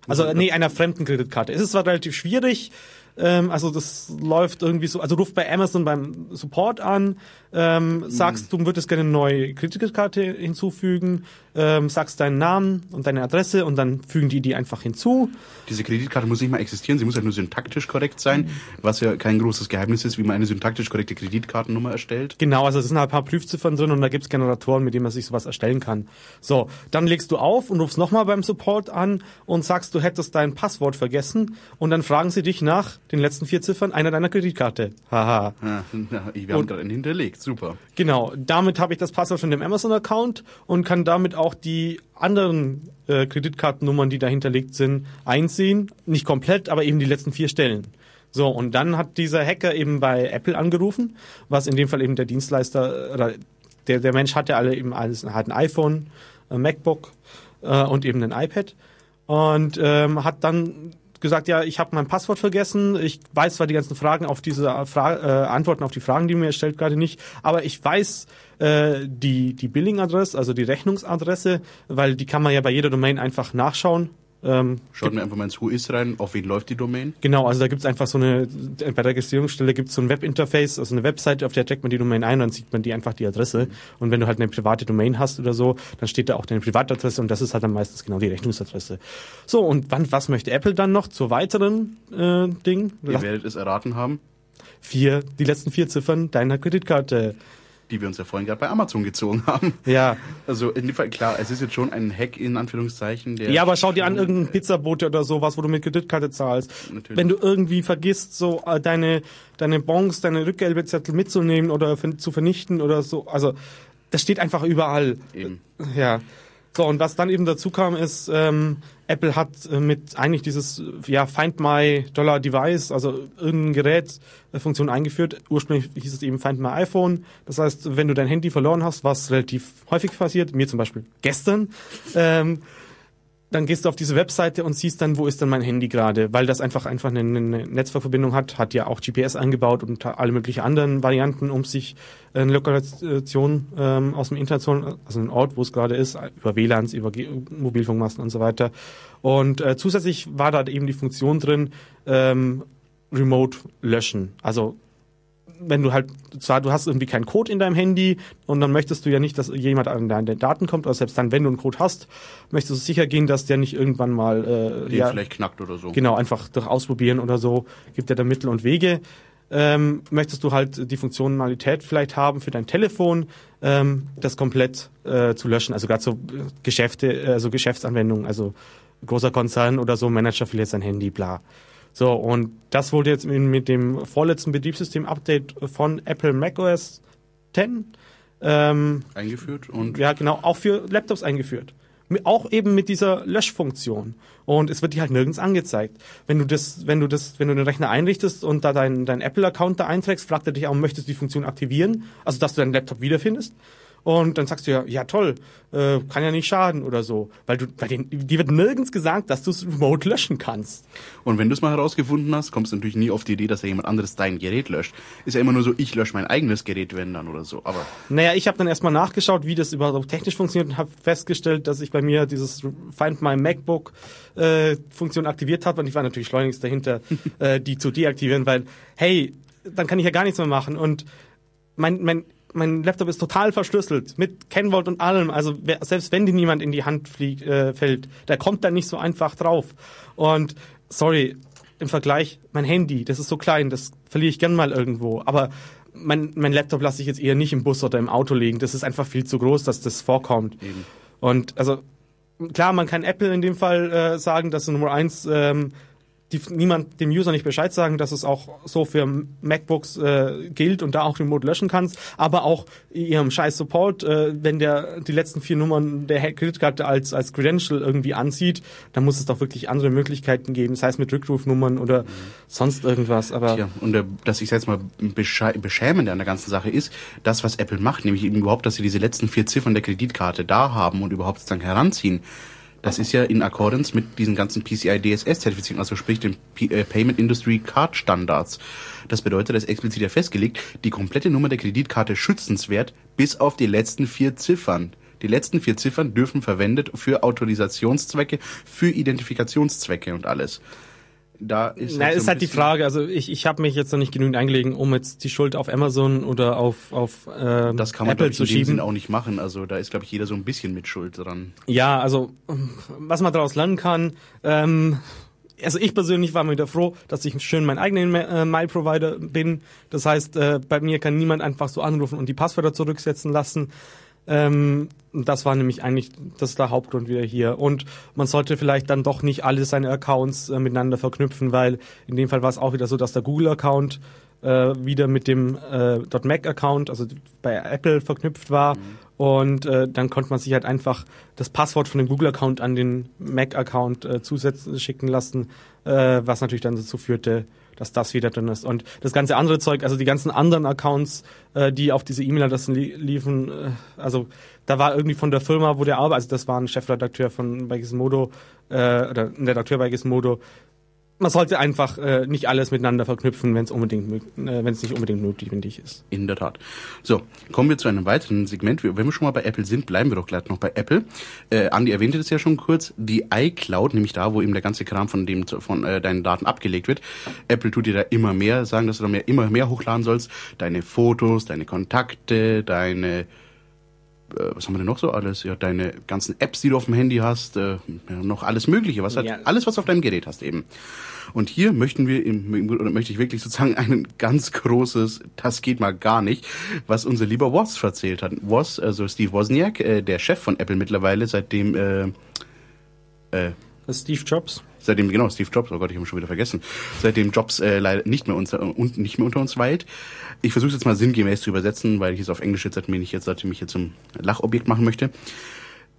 Also, nee, einer fremden Kreditkarte. Es ist zwar relativ schwierig, ähm, also das läuft irgendwie so, also ruft bei Amazon beim Support an, ähm, sagst, du würdest gerne eine neue Kreditkarte hinzufügen, ähm, sagst deinen Namen und deine Adresse und dann fügen die die einfach hinzu. Diese Kreditkarte muss nicht mal existieren, sie muss ja nur syntaktisch korrekt sein, was ja kein großes Geheimnis ist, wie man eine syntaktisch korrekte Kreditkartennummer erstellt. Genau, also es sind halt ein paar Prüfziffern drin und da gibt's Generatoren, mit denen man sich sowas erstellen kann. So, dann legst du auf und rufst nochmal beim Support an und sagst, du hättest dein Passwort vergessen und dann fragen sie dich nach den letzten vier Ziffern einer deiner Kreditkarte. Haha. Ja, wir haben gerade einen hinterlegt, super. Genau, damit habe ich das Passwort von dem Amazon-Account und kann damit auch die anderen äh, Kreditkartennummern, die dahinterlegt sind, einsehen. Nicht komplett, aber eben die letzten vier Stellen. So, und dann hat dieser Hacker eben bei Apple angerufen, was in dem Fall eben der Dienstleister, äh, oder der, der Mensch hatte alle eben alles, hat ein iPhone, ein MacBook äh, und eben ein iPad. Und ähm, hat dann gesagt, ja, ich habe mein Passwort vergessen, ich weiß zwar die ganzen Fragen auf diese Fra äh, Antworten auf die Fragen, die mir stellt gerade nicht, aber ich weiß äh, die die Billing-Adresse, also die Rechnungsadresse, weil die kann man ja bei jeder Domain einfach nachschauen. Ähm, Schaut mir einfach mal ins Who is rein, auf wen läuft die Domain. Genau, also da gibt's einfach so eine, bei der Registrierungsstelle gibt's so ein Webinterface, also eine Webseite, auf der checkt man die Domain ein und dann sieht man die einfach die Adresse. Und wenn du halt eine private Domain hast oder so, dann steht da auch deine Privatadresse und das ist halt dann meistens genau die Rechnungsadresse. So, und wann, was möchte Apple dann noch zur weiteren äh, Ding? Ihr werdet es erraten haben, Vier, die letzten vier Ziffern deiner Kreditkarte. Die wir uns ja vorhin gerade bei Amazon gezogen haben. Ja. Also in dem Fall, klar, es ist jetzt schon ein Hack in Anführungszeichen. Der Ja, aber schau dir an, irgendein Pizzabote oder sowas, wo du mit Kreditkarte zahlst. Natürlich. Wenn du irgendwie vergisst, so äh, deine, deine Bons, deine Rückgeldezettel mitzunehmen oder zu vernichten oder so, also das steht einfach überall. Eben. Ja. So, und was dann eben dazu kam, ist, ähm, Apple hat äh, mit eigentlich dieses ja, Find My Dollar Device, also irgendein Gerät, äh, Funktion eingeführt. Ursprünglich hieß es eben Find My iPhone. Das heißt, wenn du dein Handy verloren hast, was relativ häufig passiert, mir zum Beispiel gestern, [LAUGHS] ähm, dann gehst du auf diese Webseite und siehst dann, wo ist dann mein Handy gerade, weil das einfach einfach eine, eine Netzwerkverbindung hat, hat ja auch GPS eingebaut und alle möglichen anderen Varianten, um sich eine Lokalisation ähm, aus dem Internet, zu holen, also einen Ort, wo es gerade ist, über WLANs, über Ge Mobilfunkmasten und so weiter. Und äh, zusätzlich war da eben die Funktion drin, ähm, Remote löschen. Also wenn du halt, zwar du hast irgendwie keinen Code in deinem Handy und dann möchtest du ja nicht, dass jemand an deine Daten kommt, oder selbst dann, wenn du einen Code hast, möchtest du sicher gehen, dass der nicht irgendwann mal äh, Den ja, vielleicht knackt oder so. Genau, einfach durch Ausprobieren oder so gibt er da Mittel und Wege. Ähm, möchtest du halt die Funktionalität vielleicht haben für dein Telefon, ähm, das komplett äh, zu löschen, also gerade so äh, Geschäfte, also Geschäftsanwendungen, also großer Konzern oder so, Manager verliert sein Handy, bla. So, und das wurde jetzt mit, dem vorletzten Betriebssystem-Update von Apple macOS 10 ähm, Eingeführt und ja, genau, auch für Laptops eingeführt. Auch eben mit dieser Löschfunktion. Und es wird dir halt nirgends angezeigt. Wenn du das, wenn du das, wenn du den Rechner einrichtest und da deinen dein Apple-Account da einträgst, fragt er dich auch, möchtest du die Funktion aktivieren? Also, dass du deinen Laptop wiederfindest. Und dann sagst du ja, ja toll, äh, kann ja nicht schaden oder so. Weil du, bei den, dir wird nirgends gesagt, dass du es remote löschen kannst. Und wenn du es mal herausgefunden hast, kommst du natürlich nie auf die Idee, dass ja jemand anderes dein Gerät löscht. Ist ja immer nur so, ich lösche mein eigenes Gerät, wenn dann oder so. Aber Naja, ich habe dann erstmal nachgeschaut, wie das überhaupt technisch funktioniert und habe festgestellt, dass ich bei mir dieses Find My MacBook äh, Funktion aktiviert habe und ich war natürlich schleunigst dahinter, [LAUGHS] äh, die zu deaktivieren, weil hey, dann kann ich ja gar nichts mehr machen und mein mein mein Laptop ist total verschlüsselt mit Kennwort und allem. Also wer, selbst wenn dir niemand in die Hand fliegt, äh, fällt, der kommt da nicht so einfach drauf. Und sorry, im Vergleich, mein Handy, das ist so klein, das verliere ich gern mal irgendwo. Aber mein, mein Laptop lasse ich jetzt eher nicht im Bus oder im Auto liegen. Das ist einfach viel zu groß, dass das vorkommt. Und also klar, man kann Apple in dem Fall äh, sagen, dass Nummer eins ähm, die, niemand dem User nicht Bescheid sagen, dass es auch so für MacBooks äh, gilt und da auch remote löschen kannst, aber auch ihrem scheiß Support, äh, wenn der die letzten vier Nummern der Kreditkarte als als Credential irgendwie ansieht, dann muss es doch wirklich andere Möglichkeiten geben, sei es mit Rückrufnummern oder sonst irgendwas. Aber Ja, und äh, dass ich jetzt mal besche- beschämend an der ganzen Sache ist, das, was Apple macht, nämlich eben überhaupt, dass sie diese letzten vier Ziffern der Kreditkarte da haben und überhaupt sozusagen heranziehen, das ist ja in Accordance mit diesen ganzen PCI DSS-Zertifizierungen, also sprich den P äh, Payment Industry Card Standards. Das bedeutet, das ist explizit ja festgelegt, die komplette Nummer der Kreditkarte schützenswert bis auf die letzten vier Ziffern. Die letzten vier Ziffern dürfen verwendet für Autorisationszwecke, für Identifikationszwecke und alles. Da ist Na, so ist halt die Frage, also ich, ich habe mich jetzt noch nicht genügend eingelegen, um jetzt die Schuld auf Amazon oder auf, auf äh, Das kann man Apple ich, zu schieben. Auch nicht machen. Also da ist, glaube ich, jeder so ein bisschen mit Schuld dran. Ja, also was man daraus lernen kann, ähm, also ich persönlich war mir wieder froh, dass ich schön mein eigener äh, Mail-Provider bin. Das heißt, äh, bei mir kann niemand einfach so anrufen und die Passwörter zurücksetzen lassen. Ähm, das war nämlich eigentlich das der Hauptgrund wieder hier. Und man sollte vielleicht dann doch nicht alle seine Accounts äh, miteinander verknüpfen, weil in dem Fall war es auch wieder so, dass der Google-Account äh, wieder mit dem äh, .Mac-Account, also bei Apple verknüpft war. Und äh, dann konnte man sich halt einfach das Passwort von dem Google-Account an den Mac-Account äh, zusätzlich schicken lassen, äh, was natürlich dann dazu führte, dass das wieder drin ist. Und das ganze andere Zeug, also die ganzen anderen Accounts, äh, die auf diese E-Mail-Adressen li liefen, äh, also da war irgendwie von der Firma, wo der arbeitet, also das war ein Chefredakteur von bei Gizmodo, äh, oder ein Redakteur bei Gizmodo, man sollte einfach äh, nicht alles miteinander verknüpfen, wenn es unbedingt, äh, wenn es nicht unbedingt notwendig ist. In der Tat. So, kommen wir zu einem weiteren Segment. Wenn wir schon mal bei Apple sind, bleiben wir doch gleich noch bei Apple. Äh, Andi erwähnte das ja schon kurz. Die iCloud, nämlich da, wo eben der ganze Kram von dem von äh, deinen Daten abgelegt wird. Apple tut dir da immer mehr, sagen, dass du da mehr, immer mehr hochladen sollst. Deine Fotos, deine Kontakte, deine was haben wir denn noch so alles? Ja, deine ganzen Apps, die du auf dem Handy hast, äh, ja, noch alles Mögliche, was halt, Ja. alles, was du auf deinem Gerät hast eben. Und hier möchten wir, im, oder möchte ich wirklich sozusagen ein ganz großes, das geht mal gar nicht, was unser lieber Woz erzählt hat. Woz, also Steve Wozniak, äh, der Chef von Apple mittlerweile, seitdem, äh, äh, Steve Jobs. Seitdem, genau, Steve Jobs, oh Gott, ich habe ihn schon wieder vergessen, seitdem Jobs äh, leider nicht mehr, unter, und nicht mehr unter uns weilt. Ich versuche jetzt mal sinngemäß zu übersetzen, weil ich es auf Englisch jetzt, mir nicht jetzt, seitdem ich jetzt zum Lachobjekt machen möchte.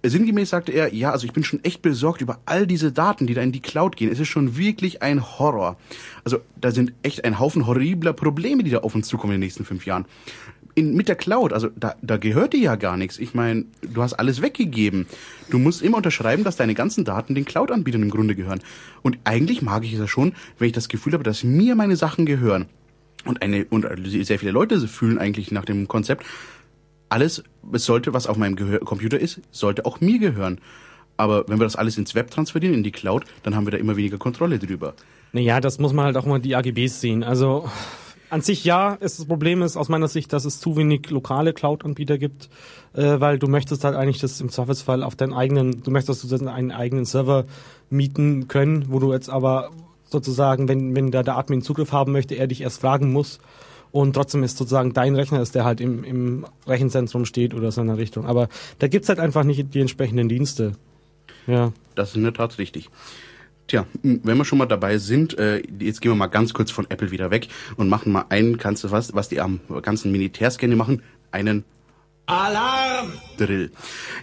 Sinngemäß sagte er, ja, also ich bin schon echt besorgt über all diese Daten, die da in die Cloud gehen. Es ist schon wirklich ein Horror. Also da sind echt ein Haufen horribler Probleme, die da auf uns zukommen in den nächsten fünf Jahren. In, mit der Cloud, also da, da gehört dir ja gar nichts. Ich meine, du hast alles weggegeben. Du musst immer unterschreiben, dass deine ganzen Daten den Cloud-Anbietern im Grunde gehören. Und eigentlich mag ich es ja schon, wenn ich das Gefühl habe, dass mir meine Sachen gehören. Und eine und sehr viele Leute fühlen eigentlich nach dem Konzept, alles, es sollte, was auf meinem Gehör Computer ist, sollte auch mir gehören. Aber wenn wir das alles ins Web transferieren, in die Cloud, dann haben wir da immer weniger Kontrolle drüber. Naja, das muss man halt auch mal die AGBs sehen. Also an sich ja, ist das Problem ist aus meiner Sicht, dass es zu wenig lokale Cloud-Anbieter gibt, äh, weil du möchtest halt eigentlich das im Zweifelsfall auf deinen eigenen, du möchtest du einen eigenen Server mieten können, wo du jetzt aber sozusagen, wenn, wenn da der Admin Zugriff haben möchte, er dich erst fragen muss. Und trotzdem ist sozusagen dein Rechner ist, der halt im, im Rechenzentrum steht oder so in der Richtung. Aber da gibt's halt einfach nicht die entsprechenden Dienste. Ja. Das ist in der Tat richtig. Tja, wenn wir schon mal dabei sind, äh, jetzt gehen wir mal ganz kurz von Apple wieder weg und machen mal einen, kannst du was, was die am ganzen Militärscanner machen, einen Alarm! Drill.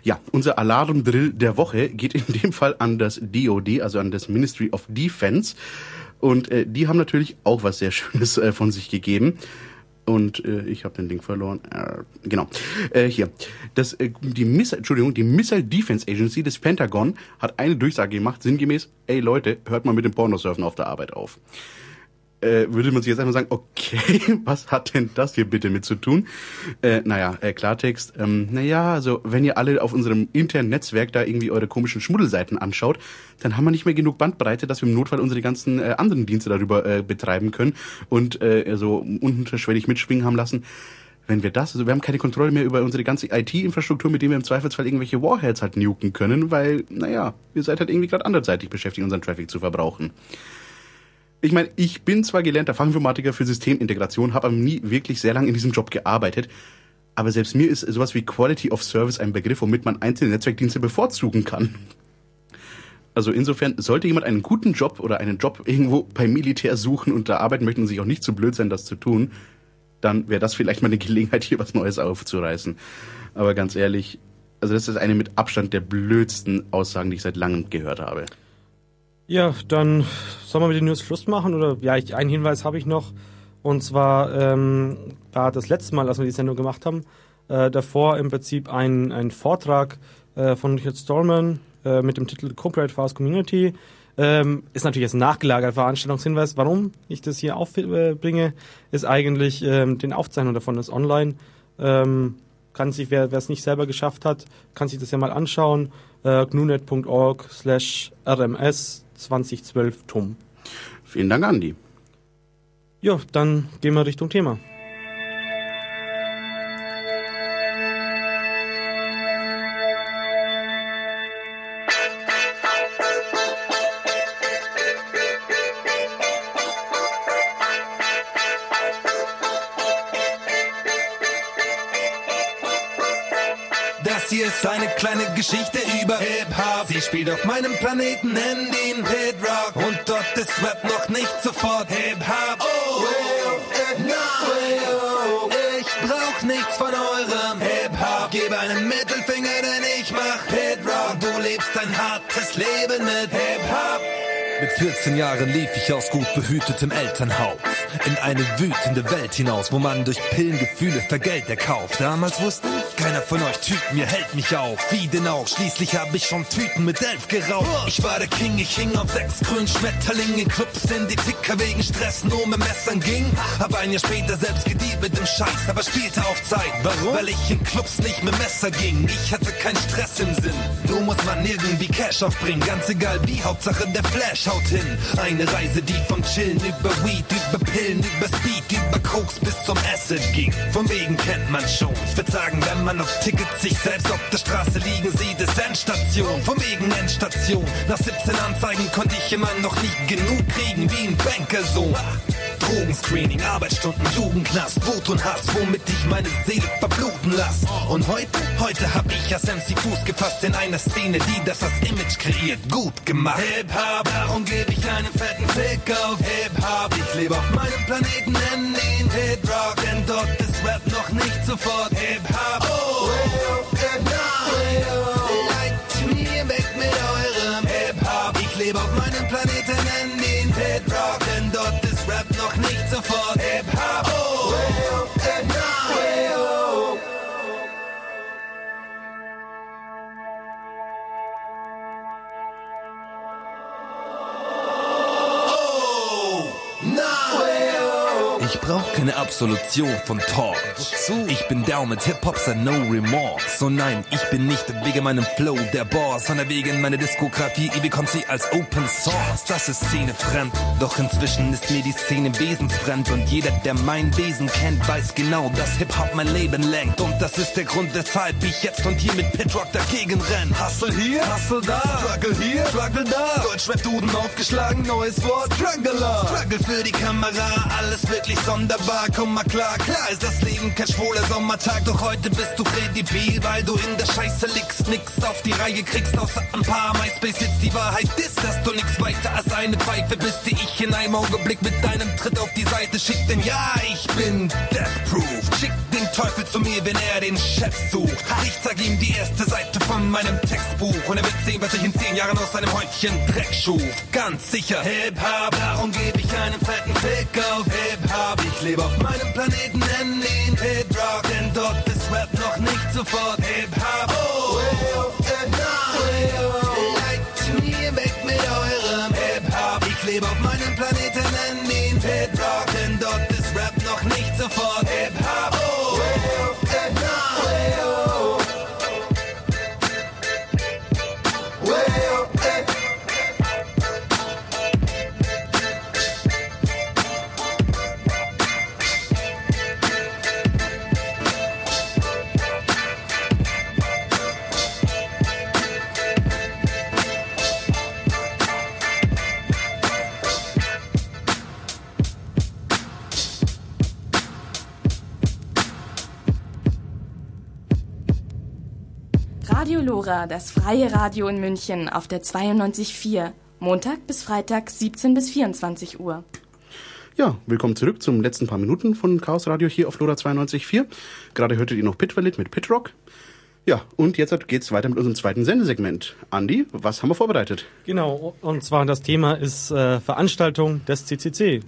Ja, unser Alarm-Drill der Woche geht in dem Fall an das DOD, also an das Ministry of Defense. Und äh, die haben natürlich auch was sehr Schönes äh, von sich gegeben. Und äh, ich habe den Ding verloren. Äh, genau. Äh, hier. Das, äh, die Miss Entschuldigung, die Missile Defense Agency des Pentagon hat eine Durchsage gemacht, sinngemäß, ey Leute, hört mal mit dem Pornosurfen auf der Arbeit auf äh, würde man sich jetzt einfach sagen, okay, [LAUGHS] was hat denn das hier bitte mit zu tun? Äh, naja, äh, Klartext, ähm, naja, also wenn ihr alle auf unserem internen Netzwerk da irgendwie eure komischen Schmuddelseiten anschaut, dann haben wir nicht mehr genug Bandbreite, dass wir im Notfall unsere ganzen äh, anderen Dienste darüber äh, betreiben können und äh, so unterschwellig mitschwingen haben lassen. Wenn wir das, also wir haben keine Kontrolle mehr über unsere ganze IT-Infrastruktur, mit der wir im Zweifelsfall irgendwelche Warheads halt nuken können, weil, naja, ihr seid halt irgendwie gerade anderseitig beschäftigt, unseren Traffic zu verbrauchen ich meine, ich bin zwar gelernter Fachinformatiker für Systemintegration, habe aber nie wirklich sehr lange in diesem Job gearbeitet. Aber selbst mir ist sowas wie Quality of Service ein Begriff, womit man einzelne Netzwerkdienste bevorzugen kann. Also insofern sollte jemand einen guten Job oder einen Job irgendwo beim Militär suchen und da arbeiten möchte und sich auch nicht zu blöd sein, das zu tun, dann wäre das vielleicht mal eine Gelegenheit, hier was Neues aufzureißen. Aber ganz ehrlich, also das ist eine mit Abstand der blödsten Aussagen, die ich seit langem gehört habe. Ja, dann sollen wir mit den News Schluss machen? Oder ja, ich, einen Hinweis habe ich noch. Und zwar ähm, war das letzte Mal, als wir die Sendung gemacht haben, äh, davor im Prinzip ein, ein Vortrag äh, von Richard Stallman äh, mit dem Titel Corporate Fast Community. Ähm, ist natürlich jetzt ein nachgelagerter Veranstaltungshinweis. Warum ich das hier aufbringe, ist eigentlich ähm, den Aufzeichnung davon ist online. Ähm, kann sich, wer es nicht selber geschafft hat, kann sich das ja mal anschauen. Äh, gnunet.org slash rms 2012 TUM. Vielen Dank, Andi. Ja, dann gehen wir Richtung Thema. Das hier ist eine kleine Geschichte Sie spielt auf meinem Planeten in den Hit Rock. Und dort ist Rap noch nicht sofort Hip-Hop. Oh, oh, no. Ich brauch nichts von eurem Hip-Hop. Gebe einen Mittelfinger, denn ich mach Hit Rock. Du lebst ein hartes Leben mit Hip-Hop. Mit 14 Jahren lief ich aus gut behütetem Elternhaus in eine wütende Welt hinaus, wo man durch Pillen Gefühle für Geld erkauft. Damals wusste ich, keiner von euch Typen, ihr hält mich auf. Wie denn auch? Schließlich hab ich schon Tüten mit elf geraucht. Ich war der King, ich hing auf sechs grünen Schmetterlingen in Clubs, in die Ticker wegen Stress nur mit Messern ging. Hab ein Jahr später selbst gedient mit dem Scheiß, aber spielte auf Zeit. Warum? Weil ich in Clubs nicht mit Messer ging. Ich hatte keinen Stress im Sinn. Nur muss man irgendwie Cash aufbringen, ganz egal wie, Hauptsache der Flash haut hin. Eine Reise, die vom Chillen über Weed, über Pillen, über Speed, über Koks bis zum Acid ging. Von wegen kennt man schon. Ich würd sagen, wenn man auf Tickets sich selbst auf der Straße liegen sieht, ist Endstation. Von wegen Endstation. Nach 17 Anzeigen konnte ich immer noch nicht genug kriegen, wie ein Bankersohn. Drogenscreening, Arbeitsstunden, Jugendknast, Wut und Hass, womit ich meine Seele verbluten lass. Und heute, heute hab ich als MC Fuß gefasst in einer Szene, die das das Image kreiert, gut gemacht. Hip-Hop, darum gebe ich einen fetten Fick auf Hip-Hop. Ich lebe auf meinem Planeten, nenn ihn Hit-Rock, denn dort ist Rap noch nicht sofort Hip-Hop. Oh, Absolution von Talk. Ich bin down mit Hip-Hop, seit no remorse. So nein, ich bin nicht wegen meinem Flow der Boss, sondern wegen meiner Diskografie. Ihr bekommt sie als Open Source. Das ist Szene fremd. Doch inzwischen ist mir die Szene wesensfremd. Und jeder, der mein Wesen kennt, weiß genau, dass Hip-Hop mein Leben lenkt. Und das ist der Grund, weshalb ich jetzt und hier mit Pitrock dagegen renn. Hustle hier, Hustle da, Struggle hier, Struggle da. Deutschrap-Duden aufgeschlagen, neues Wort, Struggler. Struggle für die Kamera, alles wirklich sonderbar. Komm mal klar, klar ist das Leben kein schwuler Sommertag. Doch heute bist du kredibil, weil du in der Scheiße liegst. Nix auf die Reihe kriegst, außer ein paar MySpace-Hits. Die Wahrheit ist, dass du nix weiter als eine Pfeife bist, die ich in einem Augenblick mit deinem Tritt auf die Seite schick. Denn ja, ich bin Death Proof. Schick Teufel zu mir, wenn er den Chef sucht. Ich zeig ihm die erste Seite von meinem Textbuch und er wird sehen, was ich in zehn Jahren aus seinem Häufchen Dreck schuf. Ganz sicher Hip-Hop, darum gebe ich einen fetten Fick auf Hip-Hop. Ich lebe auf meinem Planeten, nenn ihn Hip-Rock, denn dort ist Rap noch nicht sofort Hip-Hop. Oh. Ich lebe auf meinem Planeten, nenn ihn Hip-Rock, denn dort ist Rap noch nicht sofort Lora, das freie Radio in München auf der 92.4. Montag bis Freitag 17 bis 24 Uhr. Ja, willkommen zurück zum letzten paar Minuten von Chaos Radio hier auf Loda 92.4. Gerade hörtet ihr noch Pitvalid mit Pitrock. Ja, und jetzt geht's weiter mit unserem zweiten Sendesegment. Andi, was haben wir vorbereitet? Genau, und zwar das Thema ist äh, Veranstaltung des CCC.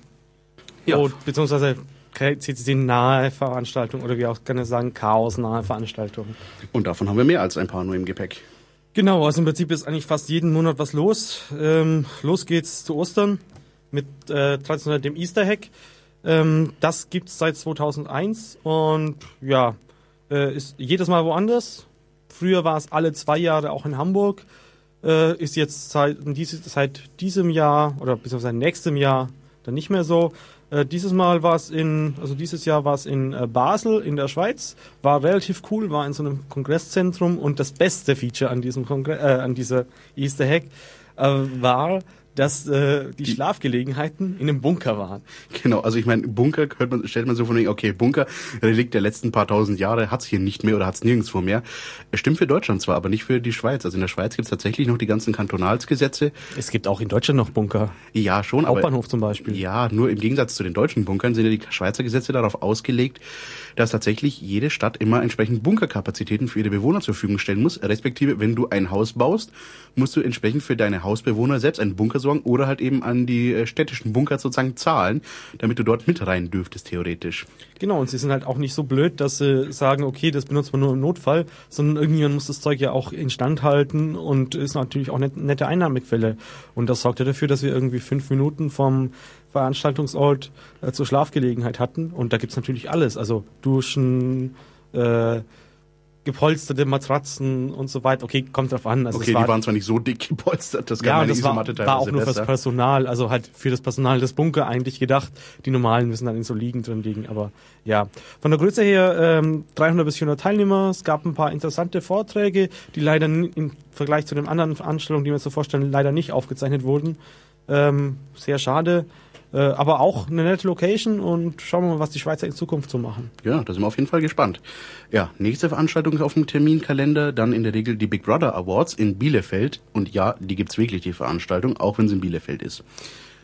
Ja. Oh, beziehungsweise CCC-nahe Veranstaltung oder wie auch gerne sagen, Chaos-nahe Veranstaltung. Und davon haben wir mehr als ein paar nur im Gepäck. Genau, also im Prinzip ist eigentlich fast jeden Monat was los. Ähm, los geht's zu Ostern mit äh, traditionell dem Easter Hack. Ähm, das gibt's seit 2001 und ja, äh, ist jedes Mal woanders. Früher war es alle zwei Jahre auch in Hamburg. Äh, ist jetzt seit, seit diesem Jahr oder beziehungsweise nächstem Jahr dann nicht mehr so. Äh, dieses Mal war es in, also dieses Jahr war es in äh, Basel in der Schweiz, war relativ cool, war in so einem Kongresszentrum und das beste Feature an diesem Kongre äh, an dieser Easter Hack äh, war, dass äh, die, Schlafgelegenheiten in einem Bunker waren. Genau, also ich meine, Bunker hört man, stellt man so von wegen, okay, Bunker, Relikt der letzten paar tausend Jahre, hat's hier nicht mehr oder hat's nirgendwo mehr. Stimmt für Deutschland zwar, aber nicht für die Schweiz. Also in der Schweiz gibt's tatsächlich noch die ganzen Kantonalsgesetze. Es gibt auch in Deutschland noch Bunker. Ja, schon, aber Hauptbahnhof zum Beispiel. Ja, nur im Gegensatz zu den deutschen Bunkern sind ja die Schweizer Gesetze darauf ausgelegt, dass tatsächlich jede Stadt immer entsprechend Bunkerkapazitäten für ihre Bewohner zur Verfügung stellen muss. Respektive, wenn du ein Haus baust, musst du entsprechend für deine Hausbewohner selbst einen Bunker sorgen oder halt eben an die äh, städtischen Bunker sozusagen zahlen, damit du dort mit rein dürftest, theoretisch. Genau, und sie sind halt auch nicht so blöd, dass sie sagen, okay, das benutzt man nur im Notfall, sondern irgendjemand muss das Zeug ja auch instand halten und ist natürlich auch eine nette Einnahmequelle. Und das sorgt ja dafür, dass wir irgendwie fünf Minuten vom Veranstaltungsort äh, zur Schlafgelegenheit hatten. Und da gibt's natürlich alles, also Duschen, äh, gepolsterte Matratzen und so weiter. Okay, kommt drauf an. Also okay, es war, die waren zwar nicht so dick gepolstert, das kann ja, das war, war auch nur fürs besser. Personal, also halt für das Personal des Bunker eigentlich gedacht. Die normalen müssen dann in so Liegen drin liegen, aber ja. Von der Größe her ähm, 300 bis 400 Teilnehmer. Es gab ein paar interessante Vorträge, die leider im Vergleich zu den anderen Veranstaltungen, die wir uns so vorstellen, leider nicht aufgezeichnet wurden. Ähm, sehr schade. Äh, aber auch eine nette Location und schauen wir mal, was die Schweizer in Zukunft so machen. Ja, da sind wir auf jeden Fall gespannt. Ja, nächste Veranstaltung ist auf dem Terminkalender, dann in der Regel die Big Brother Awards in Bielefeld. Und ja, die gibt's wirklich, die Veranstaltung, auch wenn sie in Bielefeld ist.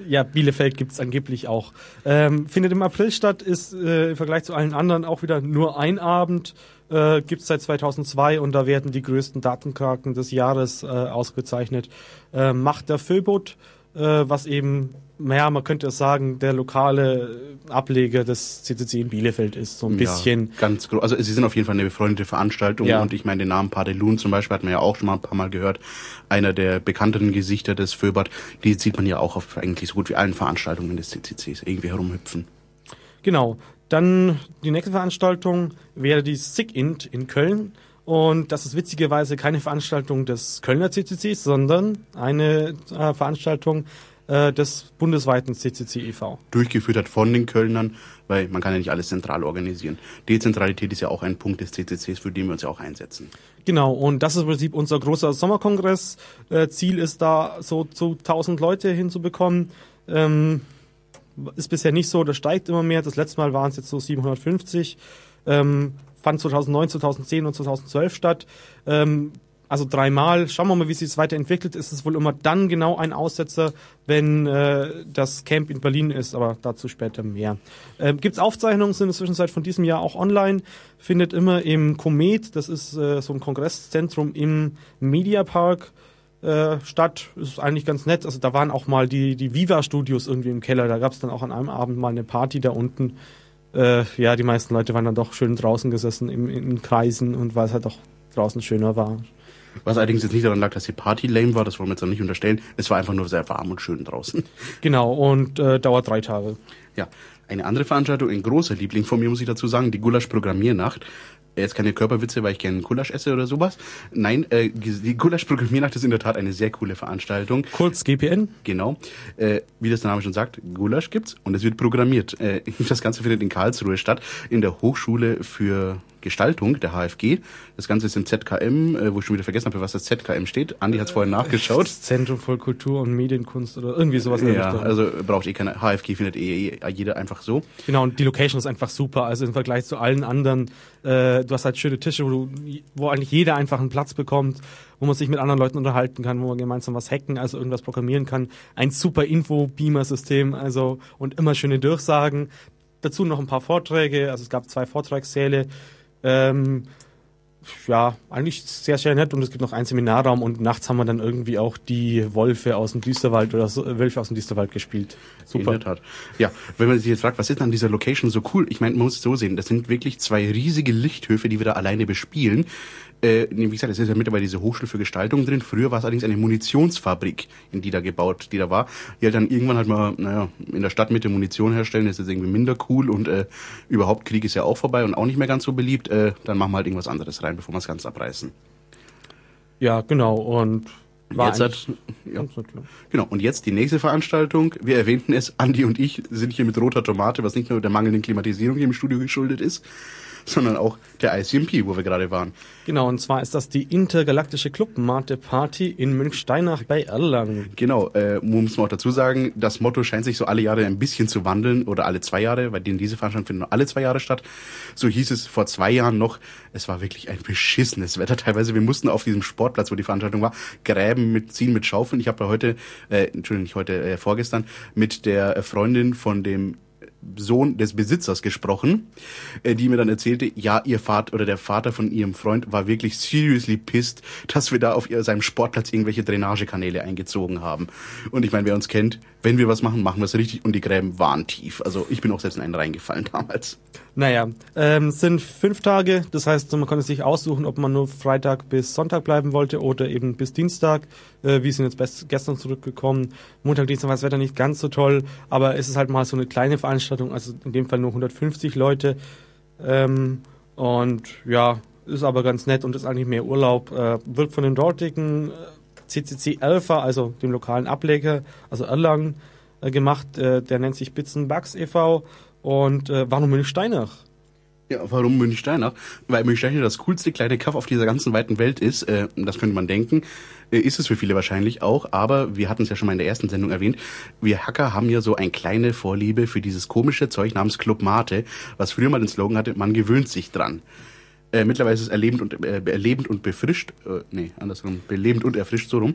Ja, Bielefeld gibt's angeblich auch. Ähm, findet im April statt, ist äh, im Vergleich zu allen anderen auch wieder nur ein Abend. Äh, gibt's seit 2002 und da werden die größten Datenkraken des Jahres äh, ausgezeichnet. Äh, Macht der Föbot, äh, was eben, naja, man könnte es sagen, der lokale Ableger des CCC in Bielefeld ist. So ein bisschen. Ja, ganz groß. Also sie sind auf jeden Fall eine befreundete Veranstaltung Ja. und ich meine den Namen Padelun zum Beispiel hat man ja auch schon mal ein paar Mal gehört. Einer der bekannteren Gesichter des Föbert, die sieht man ja auch auf eigentlich so gut wie allen Veranstaltungen des CCCs irgendwie herumhüpfen. Genau. Dann die nächste Veranstaltung wäre die SIG-Int in Köln. Und das ist witzigerweise keine Veranstaltung des Kölner CCCs, sondern eine äh, Veranstaltung äh, des bundesweiten CCC e.V. Durchgeführt hat von den Kölnern, weil man kann ja nicht alles zentral organisieren. Dezentralität ist ja auch ein Punkt des CCCs, für den wir uns ja auch einsetzen. Genau, und das ist im Prinzip unser großer Sommerkongress. Äh, Ziel ist da, so zu 1000 Leute hinzubekommen. Ähm, ist bisher nicht so, das steigt immer mehr. Das letzte Mal waren es jetzt so 750. Ähm, fand 2009, 2010 und 2012 statt. Ähm, also dreimal. Schauen wir mal, wie sich es weiterentwickelt. Ist es wohl immer dann genau ein Aussetzer, wenn äh, das Camp in Berlin ist, aber dazu später mehr. Ähm, Gibt es Aufzeichnungen, sind in der Zwischenzeit von diesem Jahr auch online. Findet immer im Komet, das ist äh, so ein Kongresszentrum im Mediapark äh, statt. Ist eigentlich ganz nett. Also da waren auch mal die, die Viva-Studios irgendwie im Keller. Da gab es dann auch an einem Abend mal eine Party da unten. Äh, ja, die meisten Leute waren dann doch schön draußen gesessen im, in Kreisen und weil es halt auch draußen schöner war. Was allerdings jetzt nicht daran lag, dass die Party lame war, das wollen wir jetzt noch nicht unterstellen. Es war einfach nur sehr warm und schön draußen. Genau, und äh, dauert drei Tage. Ja, eine andere Veranstaltung, ein großer Liebling von mir, muss ich dazu sagen, die Gulasch-Programmiernacht. Jetzt keine Körperwitze, weil ich gerne Gulasch esse oder sowas. Nein, äh, die Gulasch-Programmiernacht ist in der Tat eine sehr coole Veranstaltung. Kurz GPN? Genau. Äh, wie das der Name schon sagt, Gulasch gibt's und es wird programmiert. Äh, [LAUGHS] das Ganze findet in Karlsruhe statt, in der Hochschule für Gestaltung, der HFG. Das Ganze ist im ZKM, äh, wo ich schon wieder vergessen habe, für was das ZKM steht. Andi hat es vorhin nachgeschaut. Das Zentrum für Kultur und Medienkunst oder irgendwie sowas. in der Ja, Richtung. also braucht eh keine HFG, findet eh jeder einfach so. Genau, und die Location ist einfach super. Also im Vergleich zu allen anderen, äh, du hast halt schöne Tische, wo, du, wo eigentlich jeder einfach einen Platz bekommt, wo man sich mit anderen Leuten unterhalten kann, wo man gemeinsam was hacken, also irgendwas programmieren kann. Ein super Info-Beamer-System, also und immer schöne Durchsagen. Dazu noch ein paar Vorträge, also es gab zwei Vortragssäle. Ähm, ja, eigentlich sehr, sehr nett und es gibt noch einen Seminarraum und nachts haben wir dann irgendwie auch die Wolfe aus dem Düsterwald oder so, Wölfe aus dem Düsterwald gespielt. In der Tat. Ja, wenn man sich jetzt fragt, was ist an dieser Location so cool? Ich meine, man muss es so sehen, das sind wirklich zwei riesige Lichthöfe, die wir da alleine bespielen. Äh, wie gesagt, es ist ja mittlerweile diese Hochschule für Gestaltung drin. Früher war es allerdings eine Munitionsfabrik, in die da gebaut, die da war. Die halt dann irgendwann halt mal, naja, in der Stadtmitte Munition herstellen, das ist jetzt irgendwie minder cool und äh, überhaupt Krieg ist ja auch vorbei und auch nicht mehr ganz so beliebt. Äh, dann machen wir halt irgendwas anderes rein, bevor wir es ganz abreißen. Ja, genau. Und war Jetzt hat, ja. Genau, und jetzt die nächste Veranstaltung. Wir erwähnten es, Andi und ich sind hier mit roter Tomate, was nicht nur der mangelnden Klimatisierung hier im Studio geschuldet ist, [LAUGHS] sondern auch der ICMP, wo wir gerade waren. Genau, und zwar ist das die intergalaktische Clubmate Party in Münchsteinach bei Erlangen. Genau, äh, muss man auch dazu sagen, das Motto scheint sich so alle Jahre ein bisschen zu wandeln oder alle zwei Jahre, weil denen diese Veranstaltungen finden nur alle zwei Jahre statt. So hieß es vor zwei Jahren noch. Es war wirklich ein beschissenes Wetter teilweise. Wir mussten auf diesem Sportplatz, wo die Veranstaltung war, gräben mit ziehen mit Schaufeln. Ich habe heute, äh, Entschuldigung, nicht heute, äh, vorgestern mit der Freundin von dem Sohn des Besitzers gesprochen, äh, die mir dann erzählte, ja, ihr Vater oder der Vater von ihrem Freund war wirklich seriously pissed, dass wir da auf seinem Sportplatz irgendwelche Drainagekanäle eingezogen haben. Und ich meine, wer uns kennt, wenn wir was machen, machen wir es richtig und die Gräben waren tief. Also ich bin auch selbst in einen reingefallen damals. Naja, ähm, sind fünf Tage, das heißt, man konnte sich aussuchen, ob man nur Freitag bis Sonntag bleiben wollte oder eben bis Dienstag. Äh, wir sind jetzt gestern zurückgekommen. Montag, Dienstag war das Wetter nicht ganz so toll, aber es ist halt mal so eine kleine Veranstaltung, also in dem Fall nur 150 Leute. Ähm, und ja, ist aber ganz nett und ist eigentlich mehr Urlaub. Äh, wird von den dortigen äh, CCC Alpha, also dem lokalen Ableger, also Erlangen, äh, gemacht. Äh, der nennt sich Bitzenbugs e.V. und äh, war nur Münchsteinach. Ja, warum Münchsteinach? Weil Münchsteinach das coolste kleine Kaff auf dieser ganzen weiten Welt ist. Äh, das könnte man denken. Ist es für viele wahrscheinlich auch. Aber wir hatten es ja schon mal in der ersten Sendung erwähnt. Wir Hacker haben ja so eine kleine Vorliebe für dieses komische Zeug namens Club Mate, was früher mal den Slogan hatte, man gewöhnt sich dran. Äh, mittlerweile ist es erlebend und, äh, erlebend und befrischt. Äh, nee, andersrum. Belebend und erfrischt, so rum.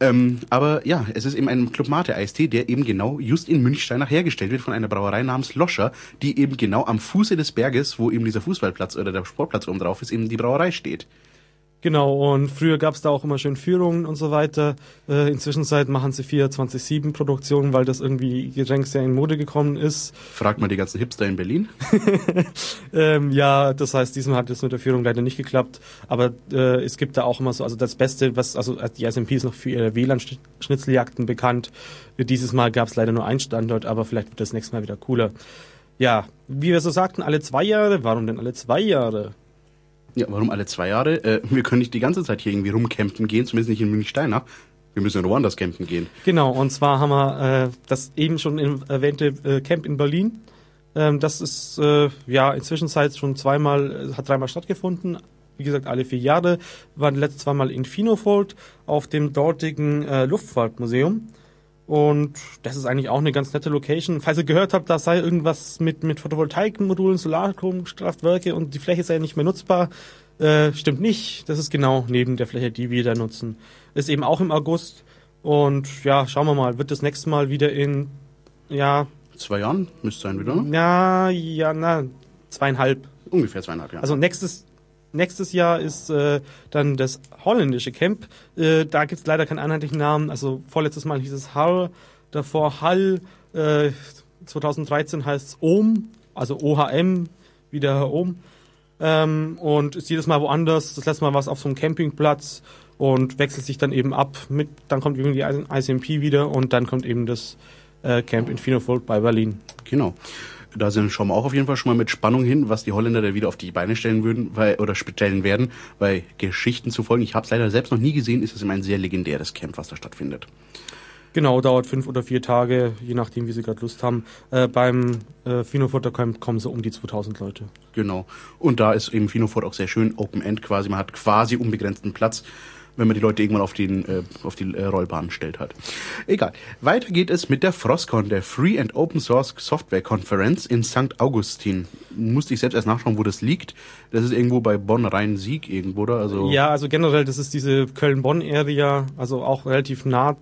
Ähm, aber ja, es ist eben ein Club Mate Eistee, der eben genau just in Münchsteinach hergestellt wird von einer Brauerei namens Loscher, die eben genau am Fuße des Berges, wo eben dieser Fußballplatz oder der Sportplatz oben drauf ist, eben die Brauerei steht. Genau, und früher gab es da auch immer schön Führungen und so weiter. Äh, inzwischen machen sie 24-7-Produktionen, weil das irgendwie Getränk sehr in Mode gekommen ist. Fragt mal die ganzen Hipster in Berlin. [LAUGHS] ähm, ja, das heißt, diesmal hat es mit der Führung leider nicht geklappt. Aber äh, es gibt da auch immer so, also das Beste, was, also die SMP ist noch für ihre WLAN-Schnitzeljagden bekannt. Dieses Mal gab es leider nur einen Standort, aber vielleicht wird das nächste Mal wieder cooler. Ja, wie wir so sagten, alle zwei Jahre. Warum denn alle zwei Jahre? Ja, warum alle zwei Jahre? Äh, wir können nicht die ganze Zeit hier irgendwie rumcampen gehen, zumindest nicht in Münchsteinach. Wir müssen ja woanders campen gehen. Genau, und zwar haben wir äh, das eben schon in, erwähnte äh, Camp in Berlin. Ähm, das ist äh, ja inzwischen schon zweimal, äh, hat dreimal stattgefunden. Wie gesagt, alle vier Jahre. Wir waren letzte zweimal in Finofold auf dem dortigen äh, Luftfahrtmuseum. Und das ist eigentlich auch eine ganz nette Location. Falls ihr gehört habt, da sei irgendwas mit, mit Photovoltaikmodulen, Solarstromkraftwerke und die Fläche sei nicht mehr nutzbar. Äh, stimmt nicht. Das ist genau neben der Fläche, die wir da nutzen. Ist eben auch im August. Und ja, schauen wir mal. Wird das nächste Mal wieder in, ja, Zwei Jahren müsste sein wieder. ne? ja, ja, na, zweieinhalb. Ungefähr zweieinhalb Jahre. Also nächstes, nächstes Jahr ist äh, dann das holländische Camp. Äh, da gibt's leider keinen einheitlichen Namen. Also vorletztes Mal hieß es Hall, davor Hall. Äh, 2013 heißt es Ohm, also OHM, wieder Ohm. Ähm, und ist jedes Mal woanders. Das letzte Mal war es auf so einem Campingplatz und wechselt sich dann eben ab. Mit, dann kommt irgendwie die ICMP wieder und dann kommt eben das äh, Camp in Finofold bei Berlin. Genau. Da sind, schauen wir auch auf jeden Fall schon mal mit Spannung hin, was die Holländer da wieder auf die Beine stellen würden, weil, oder stellen werden, weil Geschichten zu folgen. Ich habe es leider selbst noch nie gesehen, ist es immer ein sehr legendäres Camp, was da stattfindet. Genau, dauert fünf oder vier Tage, je nachdem, wie sie gerade Lust haben. Äh, beim äh, Finofutter Camp kommen so um die 2000 Leute. Genau. Und da ist eben Finofort auch sehr schön, Open End quasi. Man hat quasi unbegrenzten Platz, wenn man die Leute irgendwann auf, den, äh, auf die äh, Rollbahn stellt hat. Egal. Weiter geht es mit der Frostcon, der Free and Open Source Software Conference in St. Augustin. Musste ich selbst erst nachschauen, wo das liegt. Das ist irgendwo bei Bonn-Rhein-Sieg irgendwo, oder? Also Ja, also generell, das ist diese Köln-Bonn-Area, also auch relativ nah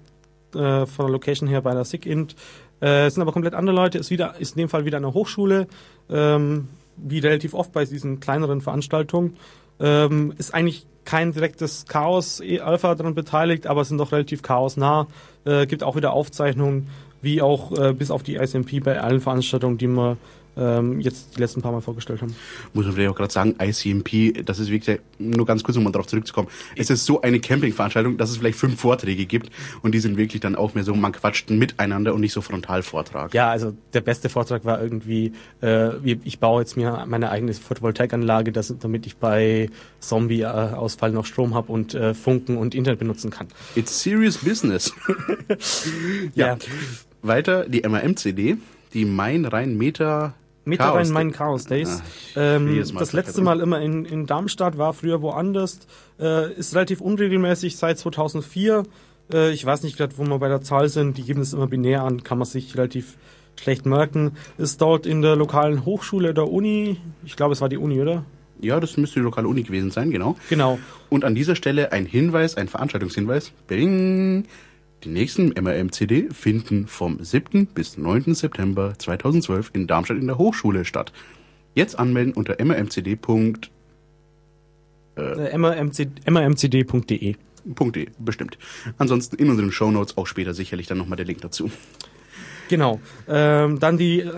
äh, von der Location her bei der SIGINT. Äh, es sind aber komplett andere Leute, ist, ist in dem Fall wieder eine Hochschule, ähm, wie relativ oft bei diesen kleineren Veranstaltungen. Ähm, ist eigentlich kein direktes Chaos eh Alpha daran beteiligt, aber sind doch relativ chaosnah. Äh, gibt auch wieder Aufzeichnungen, wie auch äh, bis auf die ICMP bei allen Veranstaltungen, die wir ähm, jetzt die letzten paar Mal vorgestellt haben. muss man vielleicht auch gerade sagen, ICMP, das ist wirklich, nur ganz kurz, um mal darauf zurückzukommen. Es ist so eine Campingveranstaltung, dass es vielleicht fünf Vorträge gibt und die sind wirklich dann auch mehr so, man quatscht miteinander und nicht so Frontalvortrag. Ja, also der beste Vortrag war irgendwie, äh, ich baue jetzt mir meine eigene Photovoltaikanlage, das, damit ich bei Zombie-Ausfall noch Strom habe und äh, Funken und Internet benutzen kann. It's serious business. [LAUGHS] ja. Weiter die MAM-CD, die Main-Rhein-Meter Chaos- rein mein Chaos Days. Ah, ich will ähm, das letzte. Mal immer in, in Darmstadt, war früher woanders, äh, ist relativ unregelmäßig seit 2004. Äh, ich weiß nicht gerade, wo wir bei der Zahl sind, die geben es immer binär an, kann man sich relativ schlecht merken. Ist dort in der lokalen Hochschule der Uni, ich glaube es war die Uni, oder? Ja, das müsste die lokale Uni gewesen sein, genau. Genau. Und an dieser Stelle ein Hinweis, ein Veranstaltungshinweis. Bing! Die nächsten MRM-CD finden vom 7. bis 9. September 2012 in Darmstadt in der Hochschule statt. Jetzt anmelden unter mrmcd. Äh, MRMC, mrmcd.de. .de, bestimmt. Ansonsten in unseren Shownotes auch später sicherlich dann nochmal der Link dazu. Genau. Ähm, dann die äh,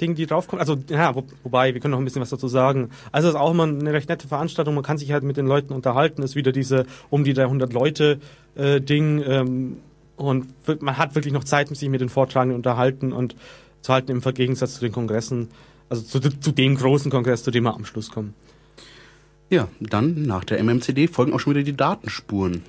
Dinge, die draufkommen. Also, ja, wo, wobei, wir können noch ein bisschen was dazu sagen. Also, es ist auch immer eine recht nette Veranstaltung. Man kann sich halt mit den Leuten unterhalten. Ist wieder diese um die 300 Leute äh, Ding. Ähm, und man hat wirklich noch Zeit, sich mit den Vortragenden unterhalten und zu halten im Gegensatz zu den Kongressen. Also zu, zu dem großen Kongress, zu dem wir am Schluss kommen. Ja, dann nach der MMCD folgen auch schon wieder die Datenspuren.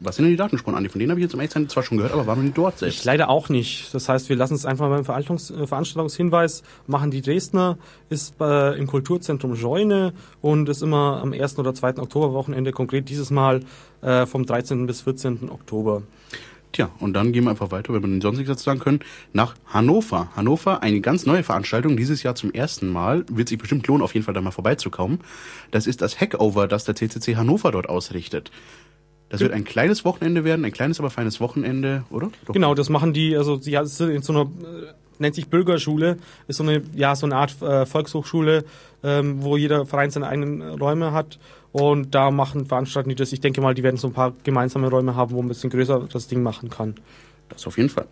Was sind denn die Datenspuren, Andi? Von denen habe ich jetzt im Echtsein zwar schon gehört, aber waren wir nicht dort Ich selbst. leider auch nicht. Das heißt, wir lassen es einfach beim Veranstaltungs äh, Veranstaltungshinweis machen. Die Dresdner ist äh, im Kulturzentrum Scheune und ist immer am 1. oder 2. Oktoberwochenende, konkret dieses Mal äh, vom 13. bis 14. Oktober. Tja, und dann gehen wir einfach weiter, wenn wir sonst nichts dazu sagen können, nach Hannover. Hannover, eine ganz neue Veranstaltung, dieses Jahr zum ersten Mal. Wird sich bestimmt lohnen, auf jeden Fall da mal vorbeizukommen. Das ist das Hackover, das der CCC Hannover dort ausrichtet. Das wird ein kleines Wochenende werden, ein kleines, aber feines Wochenende, oder? Doch. Genau, das machen die, also sie sind in so einer, äh, nennt sich Bürgerschule, ist so eine, ja, so eine Art äh, Volkshochschule, ähm, wo jeder Verein seine eigenen Räume hat. Und da machen Veranstaltungen die das. Ich denke mal, die werden so ein paar gemeinsame Räume haben, wo man ein bisschen größer das Ding machen kann. Das auf jeden Fall.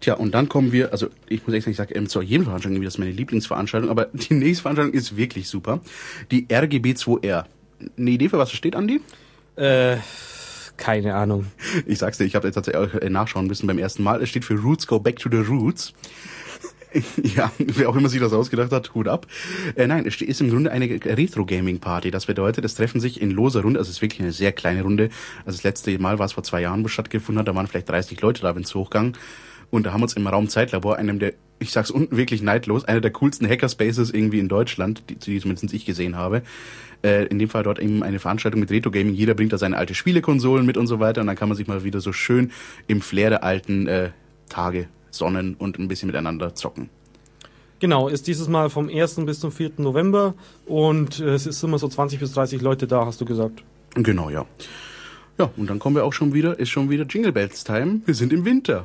Tja, und dann kommen wir, also ich muss echt sagen, ich sage ähm, zu jedem Veranstaltung, irgendwie, das ist meine Lieblingsveranstaltung, aber die nächste Veranstaltung ist wirklich super. Die RGB2R. Eine Idee, für was es steht, Andi? Äh, keine Ahnung. Ich sag's dir, ich habe jetzt tatsächlich auch äh, nachschauen müssen beim ersten Mal. Es steht für Roots Go Back to the Roots. [LAUGHS] Ja, wer auch immer sich das ausgedacht hat, Hut ab. Äh, nein, es ist im Grunde eine Retro-Gaming-Party. Das bedeutet, es treffen sich in loser Runde, also es ist wirklich eine sehr kleine Runde. Also das letzte Mal war es vor zwei Jahren, wo es stattgefunden hat, da waren vielleicht 30 Leute da, wenn es hochgang. Und da haben wir uns im Raum Zeitlabor, einem der, ich sag's unten wirklich neidlos, einer der coolsten Hackerspaces irgendwie in Deutschland, die, die zumindest ich gesehen habe. Äh, in dem Fall dort eben eine Veranstaltung mit Retro-Gaming. Jeder bringt da seine alte Spielekonsolen mit und so weiter. Und dann kann man sich mal wieder so schön im Flair der alten äh, Tage sonnen und ein bisschen miteinander zocken. Genau, ist dieses Mal vom 1. bis zum 4. November und es ist immer so 20 bis 30 Leute da, hast du gesagt. Genau, ja. Ja, und dann kommen wir auch schon wieder, ist schon wieder Jingle Bells Time. Wir sind im Winter.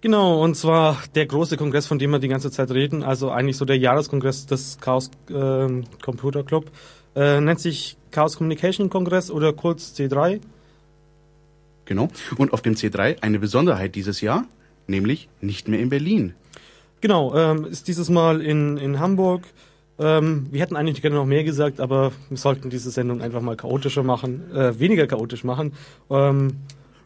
Genau, und zwar der große Kongress, von dem wir die ganze Zeit reden, also eigentlich so der Jahreskongress des Chaos äh, Computer Club, äh, nennt sich Chaos Communication Kongress oder kurz C3. Genau. Und auf dem C3 eine Besonderheit dieses Jahr, nämlich nicht mehr in Berlin. Genau, ähm, ist dieses Mal in, in Hamburg. Ähm, wir hätten eigentlich gerne noch mehr gesagt, aber wir sollten diese Sendung einfach mal chaotischer machen, äh, weniger chaotisch machen. Ähm,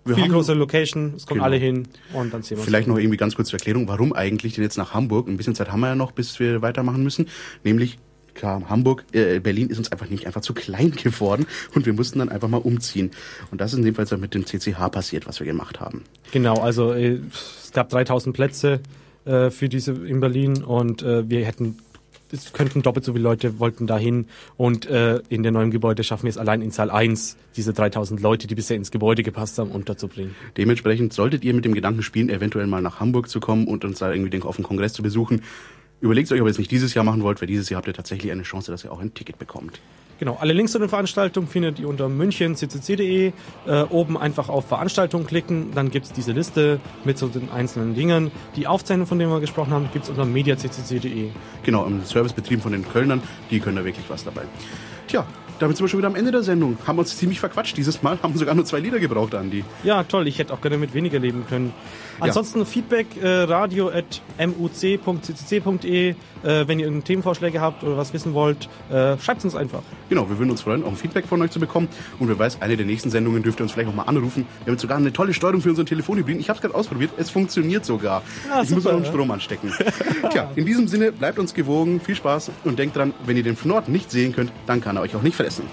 Wir viel haben- größere Location, es kommen Genau. alle hin und dann sehen wir Vielleicht noch irgendwie ganz kurz zur Erklärung, warum eigentlich denn jetzt nach Hamburg? Ein bisschen Zeit haben wir ja noch, bis wir weitermachen müssen. Nämlich, klar, Hamburg, äh, Berlin ist uns einfach nicht einfach zu klein geworden und wir mussten dann einfach mal umziehen. Und das ist in dem Fall so mit dem CCH passiert, was wir gemacht haben. Genau, also äh, es gab 3000 Plätze äh, für diese in Berlin und äh, wir hätten es könnten doppelt so viele Leute wollten dahin und äh, in der neuen Gebäude schaffen wir es allein in Saal 1 diese 3000 Leute, die bisher ins Gebäude gepasst haben, unterzubringen. Dementsprechend solltet ihr mit dem Gedanken spielen, eventuell mal nach Hamburg zu kommen und uns da irgendwie den auf den Kongress zu besuchen. Überlegt euch, ob ihr es nicht dieses Jahr machen wollt, weil dieses Jahr habt ihr tatsächlich eine Chance, dass ihr auch ein Ticket bekommt. Genau, alle Links zu den Veranstaltungen findet ihr unter münchen.ccc.de. Äh, oben einfach auf Veranstaltungen klicken, dann gibt's diese Liste mit so den einzelnen Dingen. Die Aufzeichnung, von denen wir gesprochen haben, gibt's unter mediaccc.de. Genau, im Servicebetrieben von den Kölnern, die können da wirklich was dabei. Tja, damit sind wir schon wieder am Ende der Sendung. Haben uns ziemlich verquatscht dieses Mal, [LAUGHS] haben sogar nur zwei Lieder gebraucht, Andi. Ja, toll, ich hätte auch gerne mit weniger leben können. Ansonsten Feedback äh, radio at muc.ccc.de. Äh, wenn ihr irgendeine Themenvorschläge habt oder was wissen wollt, äh, schreibt uns einfach. Genau, wir würden uns freuen, auch ein Feedback von euch zu bekommen. Und wer weiß, eine der nächsten Sendungen dürft ihr uns vielleicht auch mal anrufen. Wir haben sogar eine tolle Steuerung für unseren Telefonhybriden. Ich habe es gerade ausprobiert, es funktioniert sogar. Ah, ich muss super, noch einen ja. Strom anstecken. [LAUGHS] Tja, in diesem Sinne, bleibt uns gewogen, viel Spaß und denkt dran, wenn ihr den Fnord nicht sehen könnt, dann kann er euch auch nicht fressen.